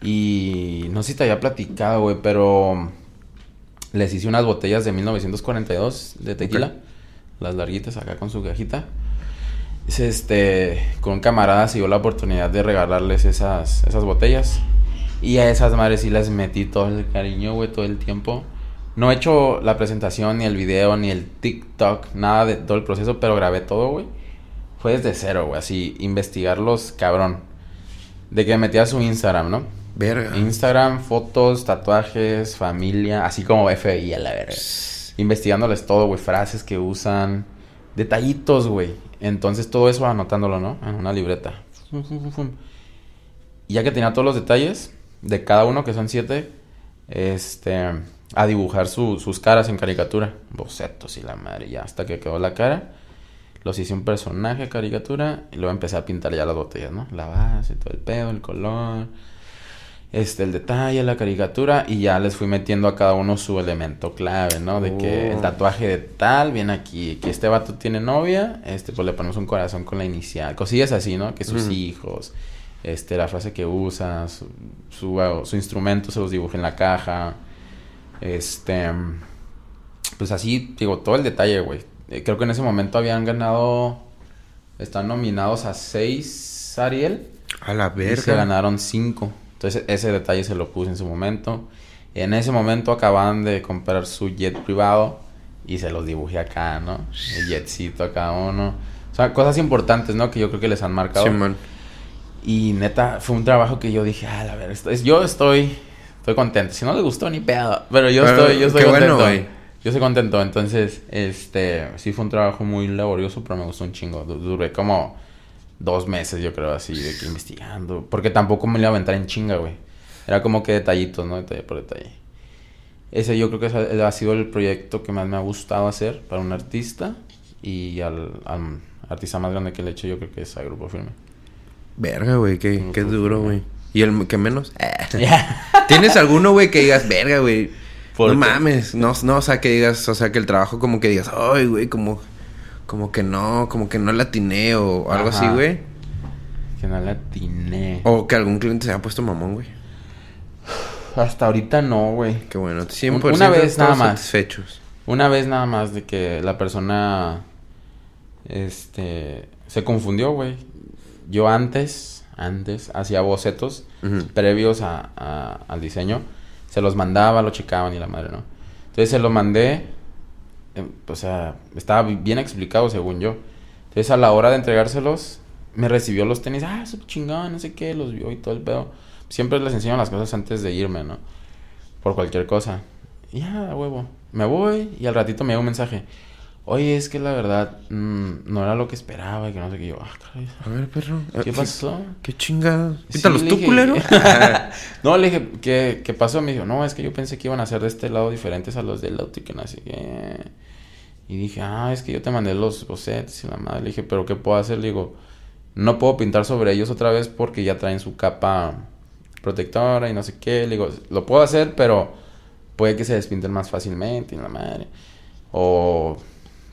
Y no sé si te había platicado, güey, pero les hice unas botellas de 1942 de tequila. Las larguitas acá con su cajita. Es, Este, con un camarada se dio la oportunidad de regalarles esas, esas botellas. Y a esas madres sí les metí todo el cariño, güey, todo el tiempo. No he hecho la presentación, ni el video, ni el TikTok, nada de todo el proceso, pero grabé todo, güey. Fue desde cero, güey, así, investigarlos, cabrón. De que metía su Instagram, ¿no? Verga. Instagram, fotos, tatuajes, familia, así como FBI a la verga. Investigándoles todo, güey, frases que usan, detallitos, güey. Entonces todo eso anotándolo, ¿no? En una libreta. Ya que tenía todos los detalles de cada uno, que son siete, este, a dibujar su- sus caras en caricatura. Bocetos y la madre, ya hasta que quedó la cara. Los hice un personaje, caricatura, y luego empecé a pintar ya las botellas, ¿no? La base, todo el pedo, el color, este, el detalle, la caricatura, y ya les fui metiendo a cada uno su elemento clave, ¿no? De que Oh. el tatuaje de tal viene aquí, que este vato tiene novia, este, pues le ponemos un corazón con la inicial, cosillas así, ¿no? Que sus hijos, este, la frase que usa, su, su, su instrumento se los dibuja en la caja, este, pues así, digo, todo el detalle, güey. Eh, creo que en ese momento habían ganado, están nominados a seis Ariel. A la Y se verga. ganaron cinco. Entonces ese detalle se lo puse en su momento. En ese momento acababan de comprar su jet privado y se los dibujé acá, ¿no? El jetcito a cada uno. O sea, cosas importantes, ¿no? Que yo creo que les han marcado. Simón. Y neta, fue un trabajo que yo dije, ah, a ver, esto es, yo estoy, estoy contento. Si no les gustó, ni pedo. Pero yo Pero, estoy, yo estoy qué bueno, contento. güey. yo estoy contento. Entonces, este, sí fue un trabajo muy laborioso, pero me gustó un chingo. Du- Duré como dos meses, yo creo, así, de que investigando. Porque tampoco me iba a aventar en chinga, güey. Era como que detallitos, ¿no? Detalle por detalle. Ese yo creo que ese ha sido el proyecto que más me ha gustado hacer para un artista. Y al, al artista más grande que le he hecho yo creo que es a Grupo Firme. Verga, güey, qué, qué duro, güey. ¿Y el que menos? Ya. ¿Tienes alguno, güey, que digas, verga, güey? ¿Por No qué? mames. No, no, o sea, que digas, o sea, que el trabajo como que digas, ay, güey, como, como que no, como que no la atiné o algo Ajá. así, güey. Que no la atiné. O que algún cliente se haya puesto mamón, güey. Hasta ahorita no, güey. Qué bueno. 100% Una vez nada más. satisfechos. Una vez nada más de que la persona este se confundió, güey. Yo antes antes, hacía bocetos previos a, a- al diseño. Se los mandaba, lo checaban y la madre, ¿no? Entonces se lo mandé, o sea, estaba bi- bien explicado según yo. Entonces a la hora de entregárselos, me recibió los tenis, ah, su chingón, no sé qué, los vio y todo el pedo. Siempre les enseño las cosas antes de irme, ¿no? Por cualquier cosa. Ya, huevo. Me voy y al ratito me llega un mensaje. Oye, es que la verdad mm, no era lo que esperaba y que no sé qué. Yo, ah, caray, A ver, perro. ¿Qué Eh, pasó? ¿Qué chingados? Sí, Pítalos le tú, dije- culero. no, le dije, ¿qué, ¿qué pasó? Me dijo, no, es que yo pensé que iban a ser de este lado diferentes a los del y que no sé qué. Y dije, ah, es que yo te mandé los bocetos y la madre. Le dije, ¿pero qué puedo hacer? Le digo, no puedo pintar sobre ellos otra vez porque ya traen su capa protectora y no sé qué. Le digo, lo puedo hacer, pero puede que se despinten más fácilmente y la madre. O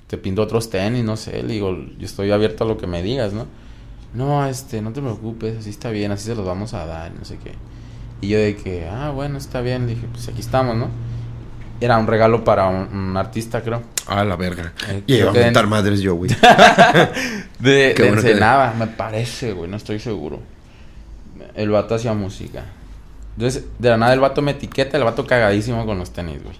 te pinto otros tenis, no sé. Le digo, yo estoy abierto a lo que me digas, ¿no? No, este, no te preocupes, así está bien, así se los vamos a dar, no sé qué. Y yo de que, ah, bueno, está bien, le dije, pues aquí estamos, ¿no? Era un regalo para un, un artista, creo. A la verga. Eh, Y iba a montar en- madres yo, güey. De, de bueno que- me parece, güey, no estoy seguro. El vato hacía música. Entonces, de la nada el vato me etiqueta, el vato cagadísimo con los tenis, güey.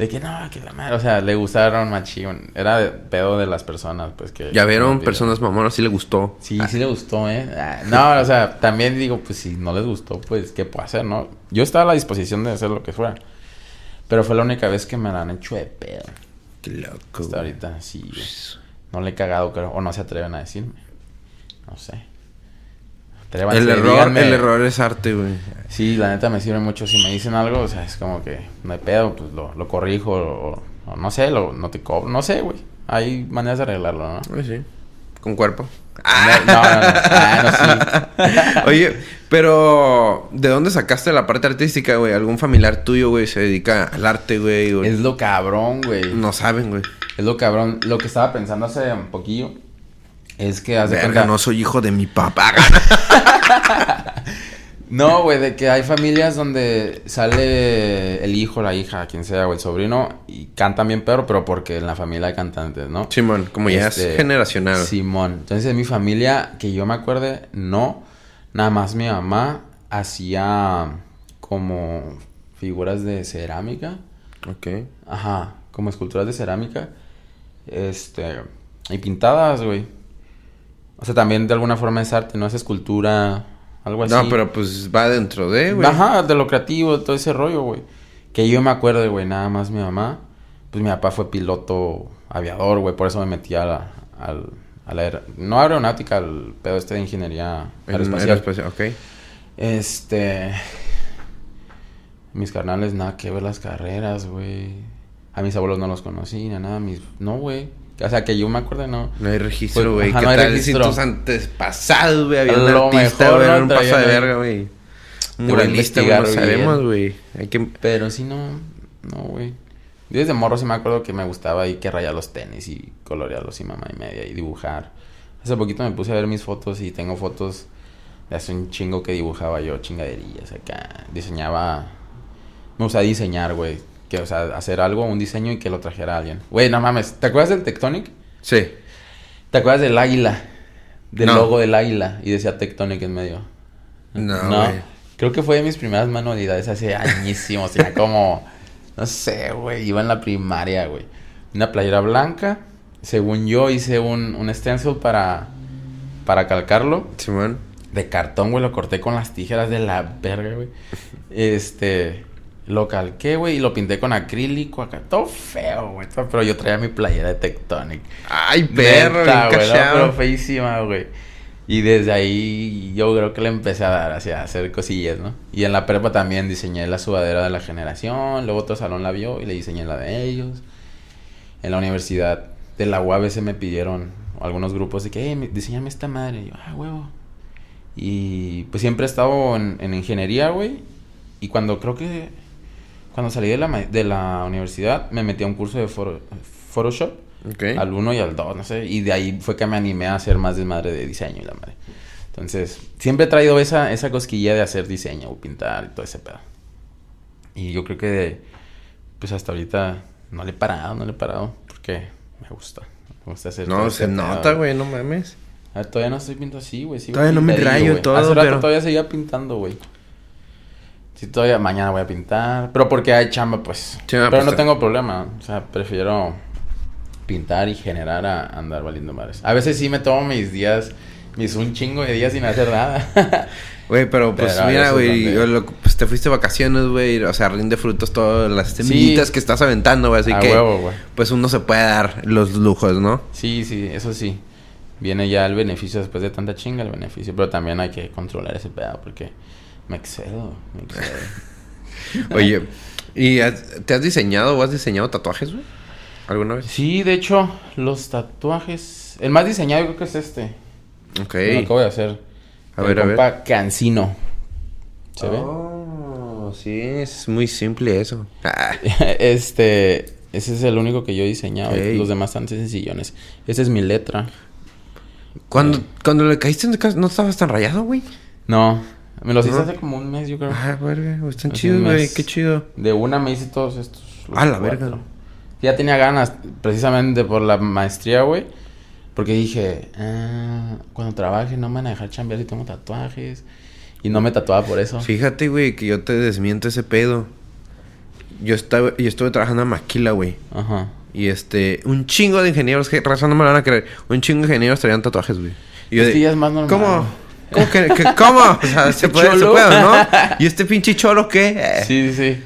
De que no, que la madre, o sea, le gustaron machín. Era de pedo de las personas, pues que. Ya vieron, personas mamonas, sí le gustó. Sí, sí le gustó, ¿eh? Ah, No, o sea, también digo, pues si no les gustó, pues, ¿qué puedo hacer, no? Yo estaba a la disposición de hacer lo que fuera. Pero fue la única vez que me la han hecho de pedo. Qué loco. Hasta ahorita, sí, güey. No le he cagado, creo. O no se atreven a decirme. No sé. El error, díganme. el error es arte, güey. Sí, la neta me sirve mucho. Si me dicen algo, o sea, es como que no hay pedo, pues lo, lo corrijo. O, o no sé, lo, no te cobro. No sé, güey. Hay maneras de arreglarlo, ¿no? Ay, sí. Con cuerpo. No, no, no. Ah, no, sí. Oye, pero ¿de dónde sacaste la parte artística, güey? ¿Algún familiar tuyo, güey, se dedica al arte, güey? Es lo cabrón, güey. No saben, güey. Es lo cabrón. Lo que estaba pensando hace un poquillo es que Verga, cuenta- no soy hijo de mi papá. No, güey, de que hay familias donde sale el hijo, la hija, quien sea, o el sobrino, y cantan bien perro, pero porque en la familia hay cantantes, ¿no? Simón, como ya Este, es generacional. Simón. Entonces, en mi familia, que yo me acuerde, no. Nada más mi mamá hacía como figuras de cerámica. Ok. Ajá, como esculturas de cerámica. Este. Y pintadas, güey. O sea, también de alguna forma es arte, no es escultura, algo así. No, pero pues va dentro de, güey. Ajá, de lo creativo, todo ese rollo, güey. Que yo me acuerdo, güey, nada más mi mamá. Pues mi papá fue piloto aviador, güey, por eso me metí a la, al, a la aer- no aeronáutica, al pedo este de ingeniería En aeroespacial. aeroespacial, Ok. Este. Mis carnales, nada que ver las carreras, güey. A mis abuelos no los conocí, ni a nada. Mis... No, güey. O sea, que yo me acuerdo, no. No hay registro, Pues, güey. ¿Qué no hay tal registro. si tus antepasados, güey? Había un artista, güey. un paso de verga, güey. a Muralista, güey. No sabemos, güey. Que... Pero sí, no. No, güey. Yo desde morro sí me acuerdo que me gustaba y que rayar los tenis y colorearlos y mamá y media y dibujar. Hace poquito me puse a ver mis fotos y tengo fotos de hace un chingo que dibujaba yo chingaderillas acá. Diseñaba. Me gusta diseñar, güey. Que, o sea, hacer algo, un diseño y que lo trajera alguien. Güey, no mames. ¿Te acuerdas del Tectonic? Sí. ¿Te acuerdas del águila? Del No. logo del águila y decía Tectonic en medio. No, güey. Creo que fue de mis primeras manualidades hace añísimos. Tenía como, no sé, güey, iba en la primaria, güey. Una playera blanca. Según yo hice un, un stencil para, para calcarlo. Simón. De cartón, güey, lo corté con las tijeras de la verga, güey. Este, lo calqué, güey, y lo pinté con acrílico acá. Todo feo, güey. Pero yo traía mi playera de Tectonic. Ay, perro, Neta, güey, no, cachado. pero feísima, güey. Y desde ahí yo creo que le empecé a dar hacia hacer cosillas, ¿no? Y en la prepa también diseñé la sudadera de la generación, luego otro salón la vio y le diseñé la de ellos. En la universidad de la UABC me pidieron algunos grupos de que, hey, diseñame esta madre. Y yo, ah, huevo. Y pues siempre he estado en, en ingeniería, güey. Y cuando creo que, cuando salí de la, de la universidad, me metí a un curso de foro- Photoshop. Ok. Al 1 y al 2, no sé. Y de ahí fue que me animé a hacer más desmadre de diseño y la madre. Entonces, siempre he traído esa, esa cosquilla de hacer diseño o pintar y todo ese pedo. Y yo creo que, pues hasta ahorita no le he parado, no le he parado. Porque me gusta. Me gusta hacer No, se nota, güey, no mames. Ah, todavía no estoy pintando así, güey. Todavía no me rayo todo, Hace rato pero- todavía seguía pintando, güey. Sí, todavía mañana voy a pintar. Pero porque hay chamba, pues. Pero pues, no te- tengo problema. O sea, prefiero pintar y generar a andar valiendo mares. A veces sí me tomo mis días, mis un chingo de días sin hacer nada. Güey, pero pues Pero mira, güey, pues te fuiste de vacaciones, güey, o sea, rinde frutos todas las Sí. semillitas que estás aventando, güey, así a que huevo, güey. pues uno se puede dar los lujos, ¿no? Sí, sí, eso sí. Viene ya el beneficio después de tanta chinga, el beneficio. Pero también hay que controlar ese pedo porque me excedo, me excedo. Oye, ¿y has- te has diseñado o has diseñado tatuajes, güey? ¿Alguna vez? Sí, de hecho, los tatuajes. El más diseñado creo que es este. Ok. Me acabo de hacer. A El ver, a ver. compa Cancino. ¿Se Oh, sí, es muy simple eso. Ah, ve? Este. Ese es el único que yo he diseñado. Los demás están sencillones. Esa es mi letra. cuando, cuando le caíste en casa, ¿no estabas tan rayado, güey? No. Me los hice hace como un mes, yo creo. Ah, verga, están Hace chidos, güey, qué chido. De una me hice todos estos. los A la cuatro. verga. Ya tenía ganas, precisamente por la maestría, güey. Porque dije, ah, cuando trabaje no me van a dejar chambear si tengo tatuajes. Y no me tatuaba por eso. Fíjate, güey, que yo te desmiento ese pedo. Yo estaba, yo estuve trabajando en Maquila, güey. Ajá. Y este, un chingo de ingenieros, que razón no me lo van a creer. Un chingo de ingenieros traían tatuajes, güey. Y yo Es de, que ya es más normal. ¿Cómo? ¿Cómo que, que- cómo? O sea, se puede, se puede, ¿no? ¿Y este pinche cholo qué? Eh. Sí, sí.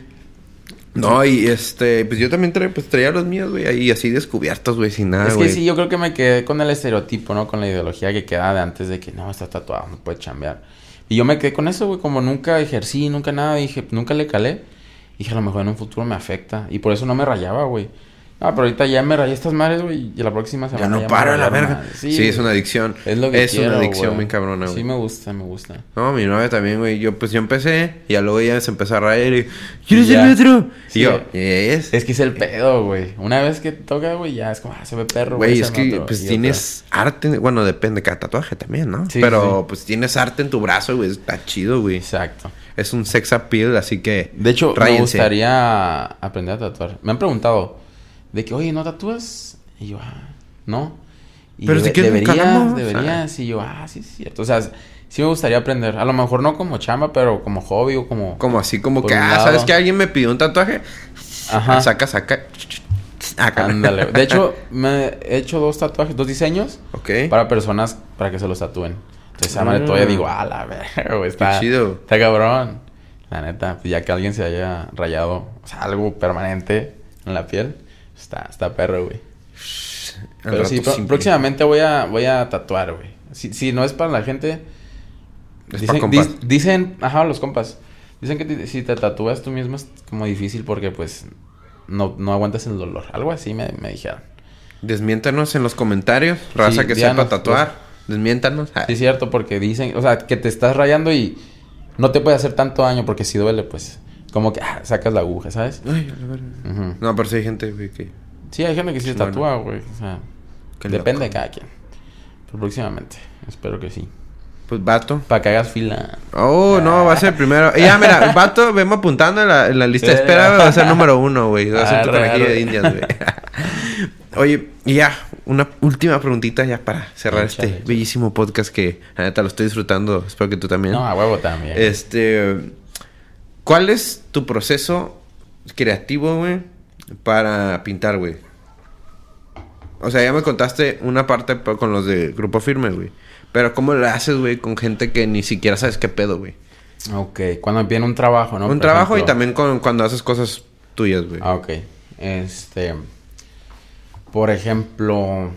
No, y este, pues yo también tra- pues, traía los míos, güey, ahí así descubiertos, güey, sin nada, es que sí, yo creo que me quedé con el estereotipo, ¿no? Con la ideología que queda de antes de que no, está tatuado, no puede chambear. Y yo me quedé con eso, güey, como nunca ejercí, nunca nada, dije, nunca le calé. Dije, a lo mejor en un futuro me afecta. Y por eso no me rayaba, güey. Ah, pero ahorita ya me rayé estas madres, güey, y la próxima semana Ya no me paro la verga. Sí, es una adicción. Es lo que Es quiero, una adicción güey. bien cabrona, güey. Sí, me gusta, me gusta. No, mi novia también, güey. Yo, pues, yo empecé y ya luego ella se empezó a rayar y... ¿Quieres Ya. el metro? Sí. Y yo, ¿es? Es que es el pedo, güey. Una vez que toca, güey, ya es como, ah, se ve perro, Güey, ese es que otro. pues tienes arte, bueno, depende de cada tatuaje también, ¿no? Sí, Pero sí. pues tienes arte en tu brazo, güey, está chido, güey. Exacto. Es un sex appeal, así que De hecho, me gustaría aprender a tatuar. Me han preguntado de que, oye, ¿no tatúas? Y yo, ah, no. Y Pero si "De- quieres, deberías, calamos". deberías. Y yo, ah, sí, es cierto. O sea, sí me gustaría aprender. A lo mejor no como chamba, pero como hobby o como... Como así, como que, ah. ¿sabes que alguien me pidió un tatuaje? Ajá. Saca, saca. Acá. Ándale. De hecho, me he hecho dos tatuajes, dos diseños Ok. para personas para que se los tatúen. Entonces, esa madre Ah. todavía digo, ah, la verga, güey, está... chido. Está cabrón. La neta, pues ya que alguien se haya rayado, o sea, algo permanente en la piel, está, está perro, güey. Pero sí, próximamente voy a, voy a tatuar, güey. Si, si no es para la gente... Es dicen, compas. ajá, los compas. Dicen que te- si te tatúas tú mismo es como difícil porque, pues, no, no aguantas el dolor. Algo así me, me dijeron. Desmiéntanos en los comentarios, raza Sí, que díganos, sepa tatuar. Desmiéntanos. Ah, Sí, es cierto, porque dicen, o sea, que te estás rayando y no te puede hacer tanto daño porque si duele, pues, como que ah, sacas la aguja, ¿sabes? Ay, a. No, pero sí hay gente, güey, que... Sí, hay gente que sí se tatúa, güey. O sea, Qué depende loco. de cada quien. Pero próximamente, espero que sí. Pues vato. Para que hagas fila. Oh, no, va a ser primero. Ya, mira, vato, vemos apuntando en la, en la lista de espera, güey, va a ser número uno, güey. Va a ser tu conejillo de indias, güey. Oye, y ya, una última preguntita ya para cerrar este bellísimo podcast que, la neta, lo estoy disfrutando. Espero que tú también. No, a huevo también. Este, ¿cuál es tu proceso creativo, güey, para pintar, güey? O sea, ya me contaste una parte pa- con los de Grupo Firme, güey. Pero ¿cómo lo haces, güey, con gente que ni siquiera sabes qué pedo, güey? Ok, cuando viene un trabajo, ¿no? un Por trabajo y también con, cuando haces cosas tuyas, güey. Ah, ok. Este. Por ejemplo.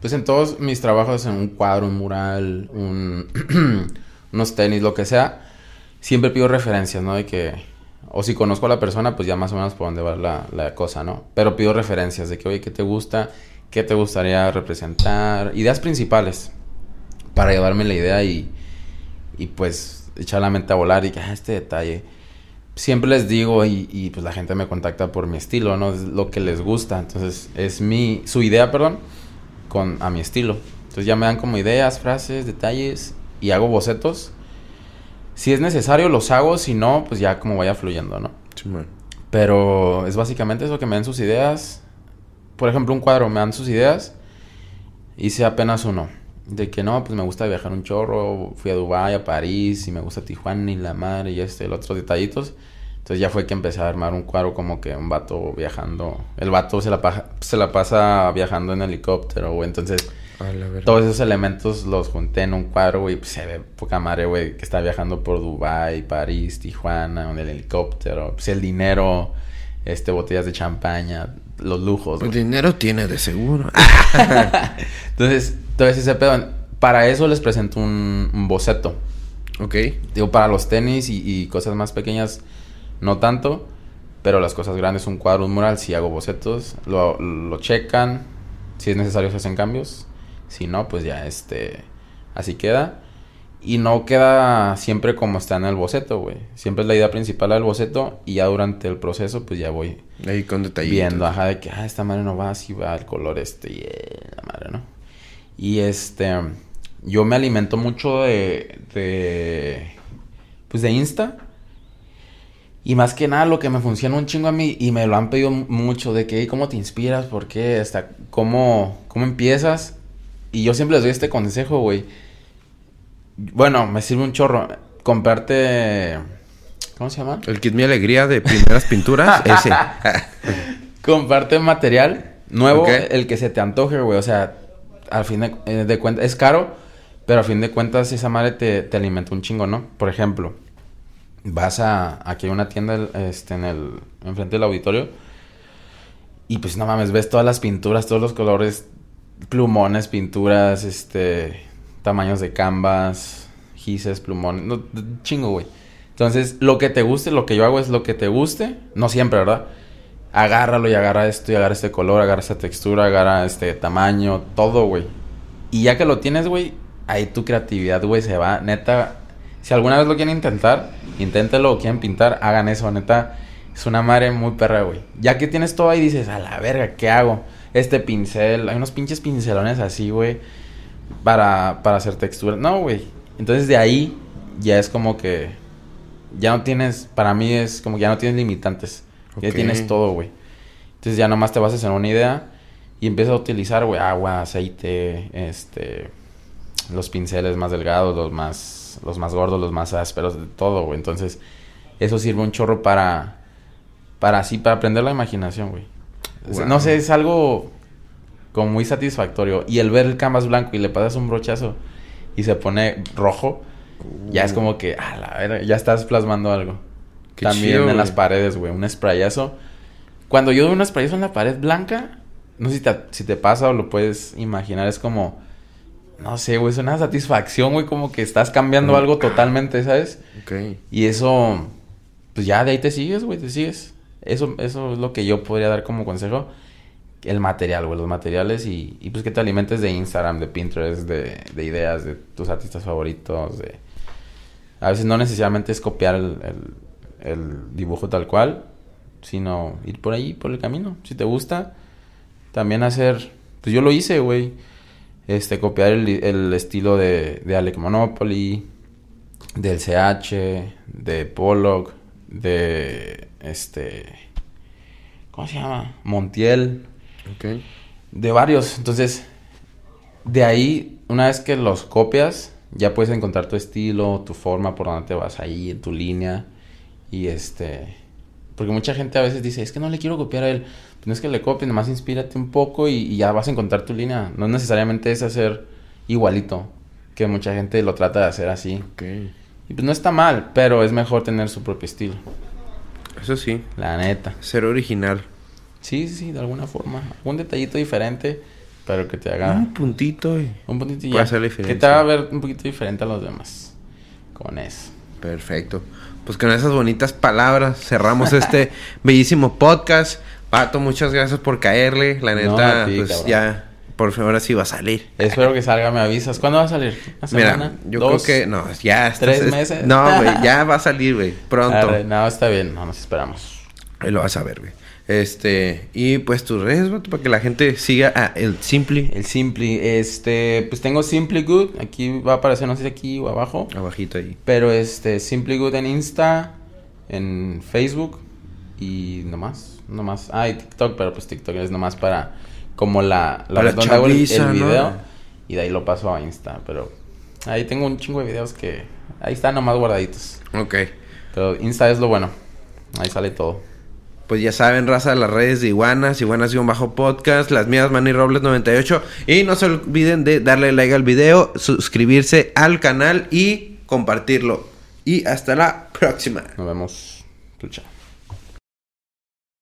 Pues en todos mis trabajos, en un cuadro, un mural, un, unos tenis, lo que sea, siempre pido referencias, ¿no? De que. O si conozco a la persona, pues ya más o menos por dónde va la, la cosa, ¿no? Pero pido referencias de que, oye, ¿qué te gusta? ¿Qué te gustaría representar? Ideas principales. Para llevarme la idea y. Y pues echar la mente a volar y que, ah, este detalle siempre les digo y, y, pues la gente me contacta por mi estilo, ¿no? Es lo que les gusta. Entonces, es mi, su idea, perdón, con, a mi estilo. Entonces ya me dan como ideas, frases, detalles y hago bocetos. Si es necesario, los hago. Si no, pues ya como vaya fluyendo, ¿no? Simón. Pero es básicamente eso, que me den sus ideas. Por ejemplo, un cuadro, me dan sus ideas. Hice apenas uno. de que no, pues me gusta viajar un chorro, fui a Dubái, a París, y me gusta Tijuana y la madre y este, el otros detallitos. Entonces ya fue que empecé a armar un cuadro como que un vato viajando. El vato se la, paja- se la pasa viajando en helicóptero, güey. Entonces. Todos esos elementos los junté en un cuadro, güey. Pues se ve poca madre, güey, que está viajando por Dubái, París, Tijuana, en el helicóptero. Pues el dinero, este, botellas de champaña, los lujos. Pues güey. dinero tiene de seguro. Entonces, todo ese pedo. Para eso les presento un, un boceto. ok. Digo, para los tenis y, y cosas más pequeñas, no tanto. Pero las cosas grandes, un cuadro, un mural, si hago bocetos, lo, lo checan. Si es necesario, se hacen cambios. Si no, pues ya este. Así queda. Y no queda siempre como está en el boceto, güey. Siempre es la idea principal del boceto. Y ya durante el proceso, pues ya voy Ahí con detallitos. viendo, ajá, de que, ah, esta madre no va así, va el color este, y eh, la madre, ¿no? Y este, yo me alimento mucho de, de, pues de Insta. Y más que nada lo que me funciona un chingo a mí, y me lo han pedido mu- mucho, de que, "Ey, ¿cómo te inspiras? ¿Por qué? Hasta, ¿cómo, ¿Cómo empiezas? Y yo siempre les doy este consejo, güey. Bueno, me sirve un chorro. Comprarte, ¿cómo se llama? El kit Mi Alegría de primeras pinturas, ese. Comparte material nuevo, el que se te antoje, güey. O sea, al fin de, eh, de cuentas, es caro, pero a fin de cuentas esa madre te, te alimenta un chingo, ¿no? Por ejemplo, vas a, aquí hay una tienda este, en el, enfrente del auditorio, y pues no mames, ves todas las pinturas, todos los colores, plumones, pinturas, este, tamaños de canvas, gises, plumones, no, chingo, güey. Entonces, lo que te guste, lo que yo hago es lo que te guste, no siempre, ¿verdad? Agárralo y agarra esto y agarra este color, agarra esta textura, agarra este tamaño, todo, güey. Y ya que lo tienes, güey, ahí tu creatividad, güey, se va. Neta, si alguna vez lo quieren intentar, inténtelo o quieren pintar, hagan eso, neta. Es una madre muy perra, güey. Ya que tienes todo ahí, dices, a la verga, ¿qué hago? Este pincel, hay unos pinches pincelones así, güey, para, para hacer textura. No, güey. Entonces de ahí ya es como que ya no tienes, para mí es como que ya no tienes limitantes. Ya tienes todo, güey. Entonces ya nomás te a hacer una idea y empiezas a utilizar, güey, agua, aceite, este, los pinceles más delgados, los más, los más gordos, los más ásperos, de todo, güey. Entonces eso sirve un chorro para, para así, para aprender la imaginación, güey. Wow. No sé, es algo como muy satisfactorio. Y el ver el canvas blanco y le pasas un brochazo y se pone rojo, ya es como que, a la verga, ya estás plasmando algo. Qué También chido, en las paredes, güey, un sprayazo. Cuando yo doy un sprayazo en la pared blanca, no sé si te, si te pasa o lo puedes imaginar, es como, no sé, güey, es una satisfacción, güey, como que estás cambiando algo totalmente, ¿sabes? Ok. Y eso, pues ya de ahí te sigues, güey, te sigues. Eso, eso es lo que yo podría dar como consejo. El material, güey, los materiales y, y pues que te alimentes de Instagram, de Pinterest, de, de ideas, de tus artistas favoritos, de... A veces no necesariamente es copiar el, el- dibujo tal cual, sino ir por ahí, por el camino. Si te gusta, también hacer... Pues yo lo hice, güey. Este, copiar el, el estilo de, de Alec Monopoly, del CH, de Pollock, de este ¿cómo se llama? Montiel, Ok. de varios. Entonces, de ahí, una vez que los copias, ya puedes encontrar tu estilo, tu forma, por donde te vas ahí, en tu línea. Y este. Porque mucha gente a veces dice, es que no le quiero copiar a él. Pues no es que le copies, nomás inspírate un poco y, y ya vas a encontrar tu línea. No necesariamente es hacer igualito. Que mucha gente lo trata de hacer así. Ok. Y pues no está mal, pero es mejor tener su propio estilo. Eso sí. La neta. Ser original. Sí, sí, de alguna forma. Un detallito diferente, pero que te haga Un puntito y... un poquito y ya. hacer la Que te haga ver un poquito diferente a los demás. Con eso. Perfecto. Pues con esas bonitas palabras cerramos este bellísimo podcast. Pato, muchas gracias por caerle. La neta, pues cabrón. ya por fin ahora sí va a salir. Espero que salga, me avisas. ¿Cuándo va a salir? ¿Una semana? Mira, yo ¿Dos? creo que no, ya está- ¿Tres es- meses? No, güey, ya va a salir, güey, pronto. Arre, no, está bien, no nos esperamos. Ahí lo vas a ver, güey. Este, y pues tus redes, vato, para que la gente siga a el Simply El Simply, este, pues tengo Simply Good. Aquí va a aparecer, no sé si aquí o abajo. abajito ahí. Pero este, Simply Good en Insta, en Facebook y nomás, nomás. Ah, y TikTok, pero pues TikTok es nomás para como la, la donde hago el, video. Y de ahí lo paso a Insta, pero ahí tengo un chingo de videos que ahí están nomás guardaditos. Ok. Pero Insta es lo bueno. Ahí sale todo. Pues ya saben, raza de las redes de Iguanas, Iguanas-Bajo Podcast, las mías Manny Robles 98. Y no se olviden de darle like al video, suscribirse al canal y compartirlo. Y hasta la próxima. Nos vemos. Chao.